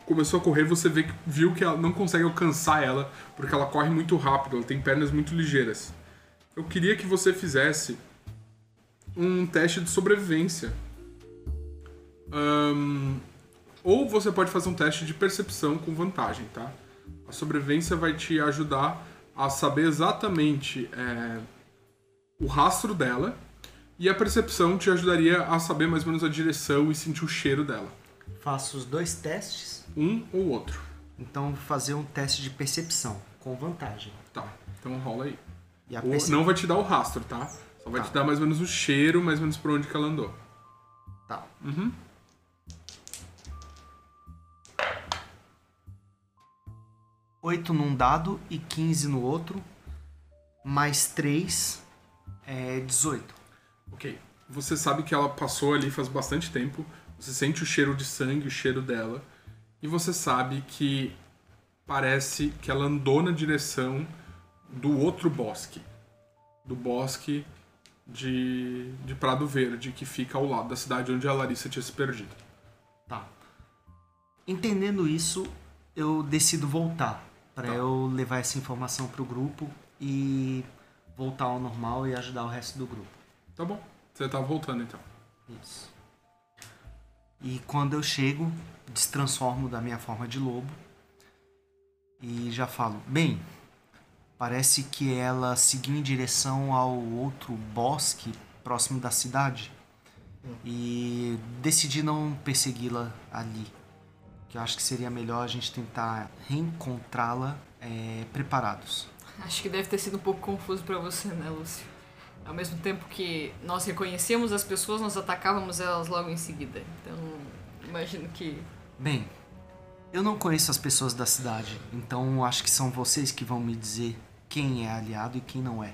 começou a correr, você vê viu que ela não consegue alcançar ela, porque ela corre muito rápido, ela tem pernas muito ligeiras. Eu queria que você fizesse um teste de sobrevivência. Ahn, ou você pode fazer um teste de percepção com vantagem, tá? A sobrevivência vai te ajudar a saber exatamente é, o rastro dela e a percepção te ajudaria a saber mais ou menos a direção e sentir o cheiro dela. Faço os dois testes, Um ou outro. então vou fazer um teste de percepção, com vantagem. Tá, então rola aí. E a Ou- perce- não vai te dar o rastro, tá? Só vai Tá. te dar mais ou menos o cheiro, mais ou menos por onde que ela andou. Tá. Uhum. Oito num dado e 15 no outro, mais 3 é 18. Ok. Você sabe que ela passou ali faz bastante tempo. Você sente o cheiro de sangue, o cheiro dela. E você sabe que parece que ela andou na direção do outro bosque. Do bosque de, de Prado Verde, que fica ao lado da cidade onde a Larissa tinha se perdido. Tá. Entendendo isso, eu decido voltar para Tá. eu levar essa informação pro grupo e voltar ao normal e ajudar o resto do grupo. Tá bom. Você tá voltando então. Isso. E quando eu chego, destransformo da minha forma de lobo e já falo: Bem, parece que ela seguiu em direção ao outro bosque próximo da cidade e decidi não persegui-la ali. Que eu acho que seria melhor a gente tentar reencontrá-la é, preparados. Acho que deve ter sido um pouco confuso pra você, né, Lúcio? Ao mesmo tempo que nós reconhecíamos as pessoas, nós atacávamos elas logo em seguida. Então, imagino que. Bem, eu não conheço as pessoas da cidade, então acho que são vocês que vão me dizer quem é aliado e quem não é.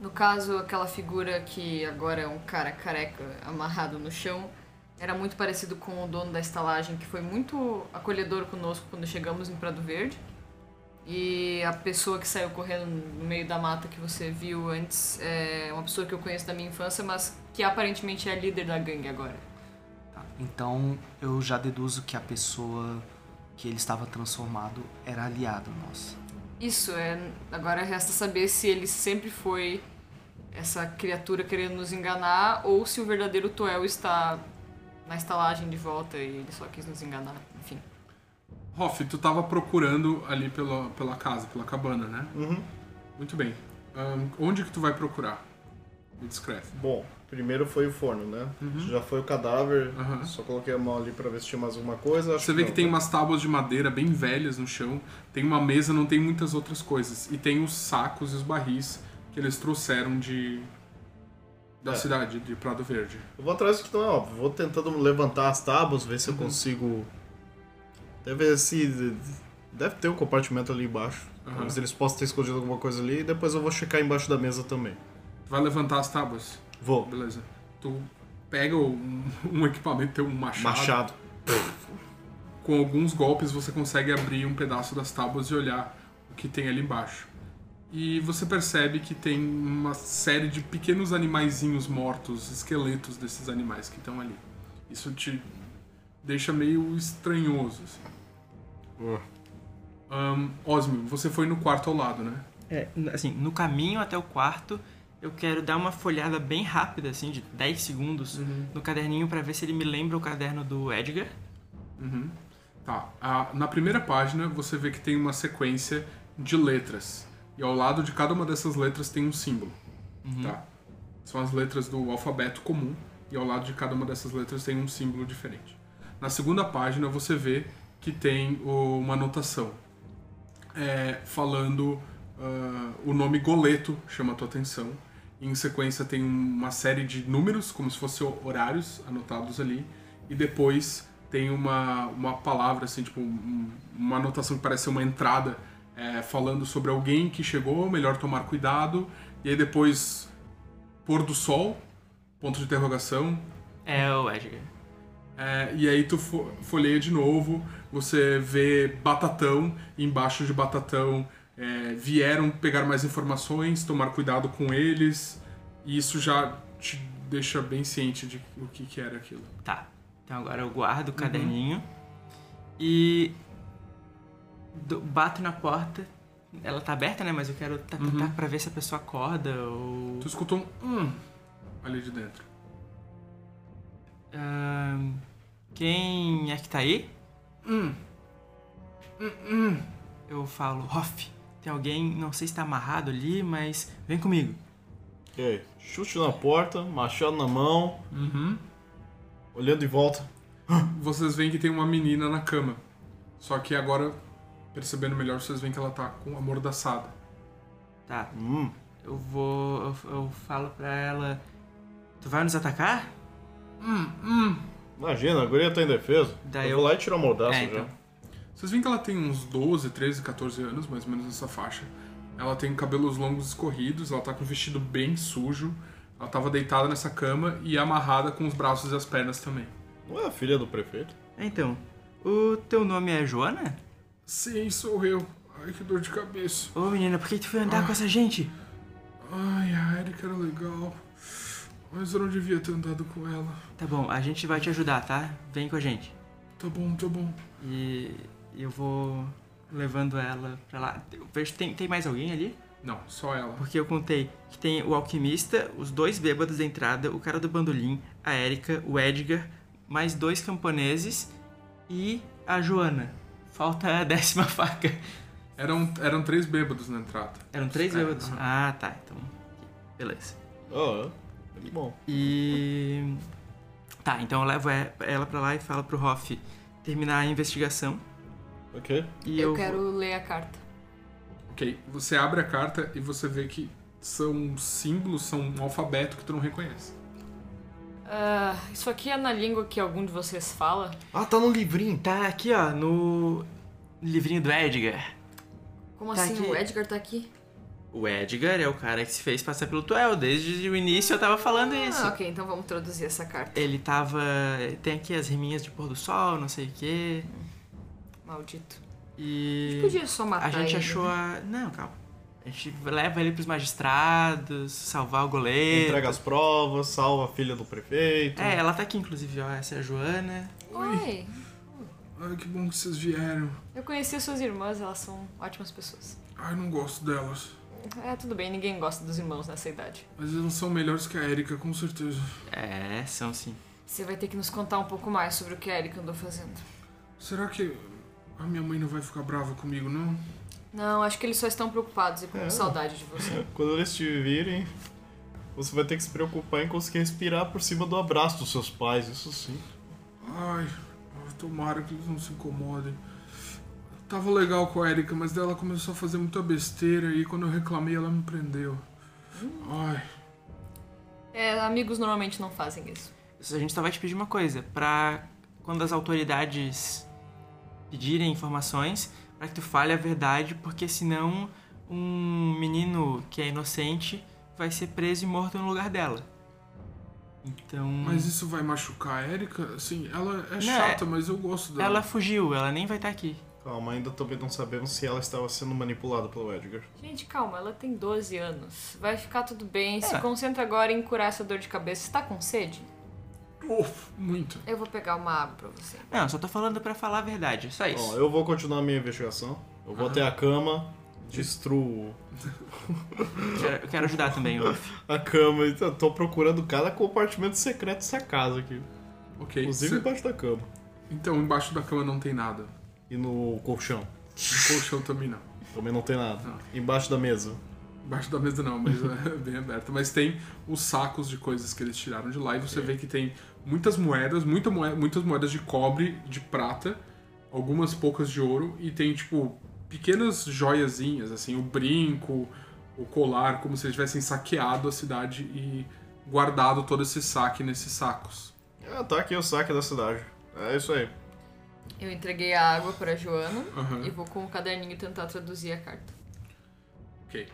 No caso, aquela figura que agora é um cara careca amarrado no chão era muito parecido com o dono da estalagem, que foi muito acolhedor conosco quando chegamos em Prado Verde. E a pessoa que saiu correndo no meio da mata que você viu antes é uma pessoa que eu conheço da minha infância, mas que aparentemente é a líder da gangue agora. tá? Então eu já deduzo que a pessoa que ele estava transformado era aliado nosso. Isso, é. Agora resta saber se ele sempre foi essa criatura querendo nos enganar ou se o verdadeiro Toel está na estalagem de volta e ele só quis nos enganar. Enfim. Hoff, tu tava procurando ali pela, pela casa, pela cabana, né? Uhum. Muito bem. Ahn, onde que tu vai procurar? Me descreve. Bom, primeiro foi o forno, né? Uhum. Já foi o cadáver. Aham. Só coloquei a mão ali pra ver se tinha mais alguma coisa. acho Você vê não, que tem né? umas tábuas de madeira bem velhas no chão, tem uma mesa, não tem muitas outras coisas. E tem os sacos e os barris que eles trouxeram de. Da É. cidade, de Prado Verde. Eu vou atrás do que não é óbvio. Vou tentando levantar as tábuas, ver se Uhum. eu consigo. Deve se. Deve ter um compartimento ali embaixo. Talvez eles possam ter escondido alguma coisa ali e depois eu vou checar embaixo da mesa também. Tu vai levantar as tábuas, Vou. beleza. Tu pega um, um equipamento, tem um machado. Machado. Com alguns golpes você consegue abrir um pedaço das tábuas e olhar o que tem ali embaixo. E você percebe que tem uma série de pequenos animaizinhos mortos, esqueletos desses animais que estão ali. Isso te deixa meio estranhoso. Assim. Uh. Ahn, Osmio, você foi no quarto ao lado, né? É, assim, no caminho até o quarto, eu quero dar uma folhada bem rápida, assim, de 10 segundos, no caderninho pra ver se ele me lembra o caderno do Edgar. Uhum. Tá. Ah, na primeira página você vê que tem uma sequência de letras. E ao lado de cada uma dessas letras tem um símbolo. Tá? São as letras do alfabeto comum. E ao lado de cada uma dessas letras tem um símbolo diferente. Na segunda página você vê que tem uma anotação é, falando ah, o nome Goleto chama a tua atenção. E em sequência tem uma série de números, como se fossem horários anotados ali. E depois tem uma, uma palavra, assim, tipo, um- uma anotação que parece ser uma entrada é, falando sobre alguém que chegou, melhor tomar cuidado. E aí depois, pôr do sol, ponto de interrogação, É o Edgar. é, e aí tu fo- folheia de novo, você vê Batatão, embaixo de Batatão é, vieram pegar mais informações, tomar cuidado com eles, e isso já te deixa bem ciente de o que, que era aquilo. Tá. Então agora eu guardo o caderninho e do- bato na porta. Ela tá aberta, né? Mas eu quero tá, tá, tá pra ver se a pessoa acorda ou. Tu escutou um hum ali de dentro. Ahn, quem é que tá aí? Hum. Hum, hum. Eu falo, Hoff, tem alguém, não sei se tá amarrado ali, mas vem comigo. E aí? Chute na porta, machado na mão, Uhum. olhando em volta. Vocês veem que tem uma menina na cama. Só que agora, percebendo melhor, vocês veem que ela tá com amordaçada. Tá, Hum. eu vou. Eu, eu falo pra ela. Tu vai nos atacar? Hum, hum. Imagina, a guria tá indefesa. Daí eu eu- vou lá e tirar o mordaço É, já. então. Vocês veem que ela tem uns 12, 13, 14 anos, mais ou menos nessa faixa. Ela tem cabelos longos escorridos, ela tá com um vestido bem sujo. Ela tava deitada nessa cama e amarrada com os braços e as pernas também. Não é a filha do prefeito? Então, o teu nome é Joana? Sim, sou eu. Ai, que dor de cabeça. Ô menina, por que tu foi andar com essa gente? Ai, a Erika era legal. Mas eu não devia ter andado com ela. Tá bom, a gente vai te ajudar, tá? Vem com a gente. Tá bom, tá bom. E eu vou levando ela pra lá. Vejo, tem, tem mais alguém ali? Não, só ela. Porque eu contei que tem o alquimista, os dois bêbados da entrada, o cara do bandolim, a Erika, o Edgar, mais dois camponeses e a Joana. Falta a décima [laughs] faca. Eram, eram três bêbados na entrada. Eram três É, bêbados? aham. Ah, tá. Então, beleza. Muito bom. E. Tá, então eu levo ela pra lá e falo pro Hoff terminar a investigação. Ok. E eu eu, quero vou- ler a carta. Ok, você abre a carta e você vê que são símbolos, são um alfabeto que tu não reconhece. Ah, isso aqui é na língua que algum de vocês fala? Ah, tá no livrinho. Tá aqui, ó, no livrinho do Edgar. Como Tá assim? aqui. O Edgar tá aqui? O Edgar é o cara que se fez passar pelo Tuel. Desde o início eu tava falando isso. Ah, ok, então vamos traduzir essa carta. Ele tava. Tem aqui as riminhas de pôr do sol, não sei o quê. Maldito. E. Podia só matar A gente ele, achou né? a. Não, calma. A gente leva ele pros magistrados, salvar o goleiro. Entrega as provas, salva a filha do prefeito. É, ela tá aqui, inclusive, ó. Essa é a Joana. Oi, Ai, que bom que vocês vieram. eu conheci as suas irmãs, elas são ótimas pessoas. Ai, não gosto delas. É, tudo bem, ninguém gosta dos irmãos nessa idade. Mas elas são melhores que a Erika, com certeza. É, são sim. Você vai ter que nos contar um pouco mais sobre o que a Erika andou fazendo. Será que a minha mãe não vai ficar brava comigo, não? Não, acho que eles só estão preocupados e com É. saudade de você. [laughs] Quando eles te virem, Você vai ter que se preocupar em conseguir respirar por cima do abraço dos seus pais, isso sim. Ai, tomara que eles não se incomodem. Tava legal com a Erika, mas daí ela começou a fazer muita besteira e quando eu reclamei ela me prendeu. Ai, É, amigos normalmente não fazem isso. A gente só vai te pedir uma coisa, pra quando as autoridades pedirem informações, pra que tu fale a verdade, porque senão um menino que é inocente vai ser preso e morto no lugar dela. Então. mas isso vai machucar a Erika? Assim, ela é Não, chata, mas eu gosto dela. Ela fugiu, ela nem vai estar aqui. Calma, ainda também não sabemos se ela estava sendo manipulada pelo Edgar. Gente, calma, ela tem 12 anos. Vai ficar tudo bem. Se É. concentra agora em curar essa dor de cabeça. Você tá com sede? Uf, muito. Eu vou pegar uma água pra você. Não, só tô falando pra falar a verdade, só isso. Ó, eu vou continuar a minha investigação. Eu vou até a cama, destruo Quero- eu quero ajudar também, Wolf. a cama e tô- tô procurando cada compartimento secreto dessa casa aqui. Ok. Inclusive cê- embaixo da cama. Então, embaixo da cama não tem nada. E no colchão. No colchão também não. Também não tem nada. Não. Embaixo da mesa. Embaixo da mesa não, mas é [laughs] bem aberta. Mas tem os sacos de coisas que eles tiraram de lá e você vê que tem muitas moedas, muita moe- muitas moedas de cobre, de prata, algumas poucas de ouro e tem tipo pequenas joiazinhas, assim, o brinco, o colar, como se eles tivessem saqueado a cidade e guardado todo esse saque nesses sacos. Ah, tá aqui o saque da cidade. É isso aí. Eu entreguei a água pra Joana Aham. e vou com o caderninho tentar traduzir a carta. Ok.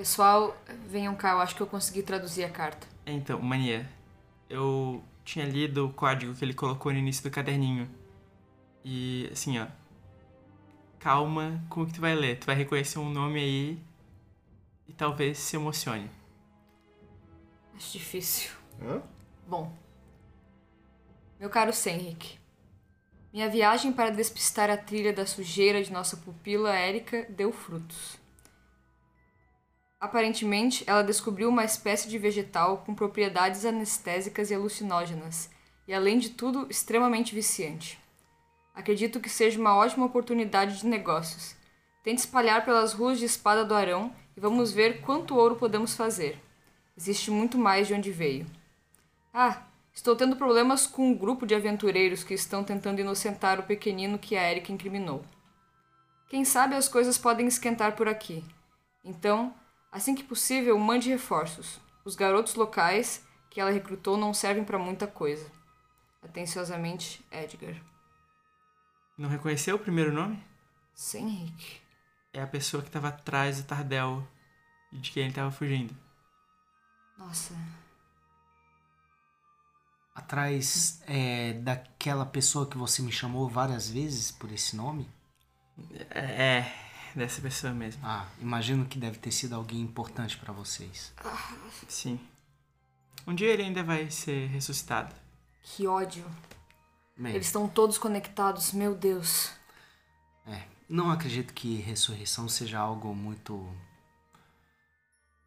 Pessoal, venham cá, eu acho que eu consegui traduzir a carta. Então, Mania, eu tinha lido o código que ele colocou no início do caderninho. E, assim, ó. Calma com o que tu vai ler. Tu vai reconhecer um nome aí e talvez se emocione. Acho difícil. Hã? Bom. Meu caro Senric, minha viagem para despistar a trilha da sujeira de nossa pupila Érica deu frutos. Aparentemente, ela descobriu uma espécie de vegetal com propriedades anestésicas e alucinógenas, e além de tudo, extremamente viciante. Acredito que seja uma ótima oportunidade de negócios. Tente espalhar pelas ruas de Espada do Arão e vamos ver quanto ouro podemos fazer. Existe muito mais de onde veio. Ah, estou tendo problemas com um grupo de aventureiros que estão tentando inocentar o pequenino que a Erika incriminou. Quem sabe as coisas podem esquentar por aqui. Então, assim que possível, mande reforços. Os garotos locais que ela recrutou não servem para muita coisa. Atenciosamente, Edgar. Não reconheceu o primeiro nome? Senric. É a pessoa que tava atrás do Tardel e de quem ele tava fugindo. Nossa, Atrás é, daquela pessoa que você me chamou várias vezes por esse nome? É, é, dessa pessoa mesmo. Ah, imagino que deve ter sido alguém importante pra vocês. Sim. Um dia ele ainda vai ser ressuscitado. que ódio. Bem, Eles estão todos conectados, meu Deus. é, não acredito que ressurreição seja algo muito.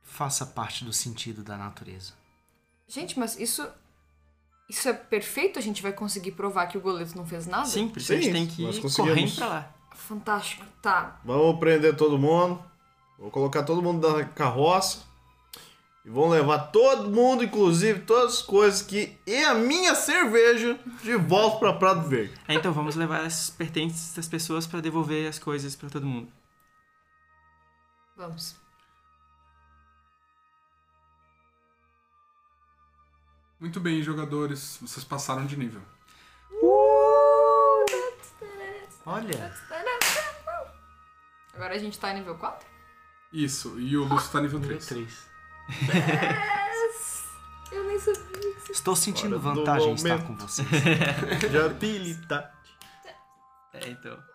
faça parte do sentido da natureza. Gente, mas isso. Isso é perfeito? A gente vai conseguir provar que o goleto não fez nada? Sim, por isso a gente tem que nós ir conseguimos. correndo pra lá. Fantástico. Tá. Vamos prender todo mundo. Vou colocar todo mundo na carroça. E vão levar todo mundo, inclusive todas as coisas que. E a minha cerveja de volta pra Prado Verde. É, então vamos levar as pertences das pessoas pra devolver as coisas pra todo mundo. Vamos. Muito bem, jogadores. Vocês passaram de nível. Olha, Agora a gente tá nível 4? Isso, e o Lúcio tá nível 3. 3. Eu nem sabia. Estou sentindo Hora vantagem em estar com vocês. [laughs] De habilidade. É, então.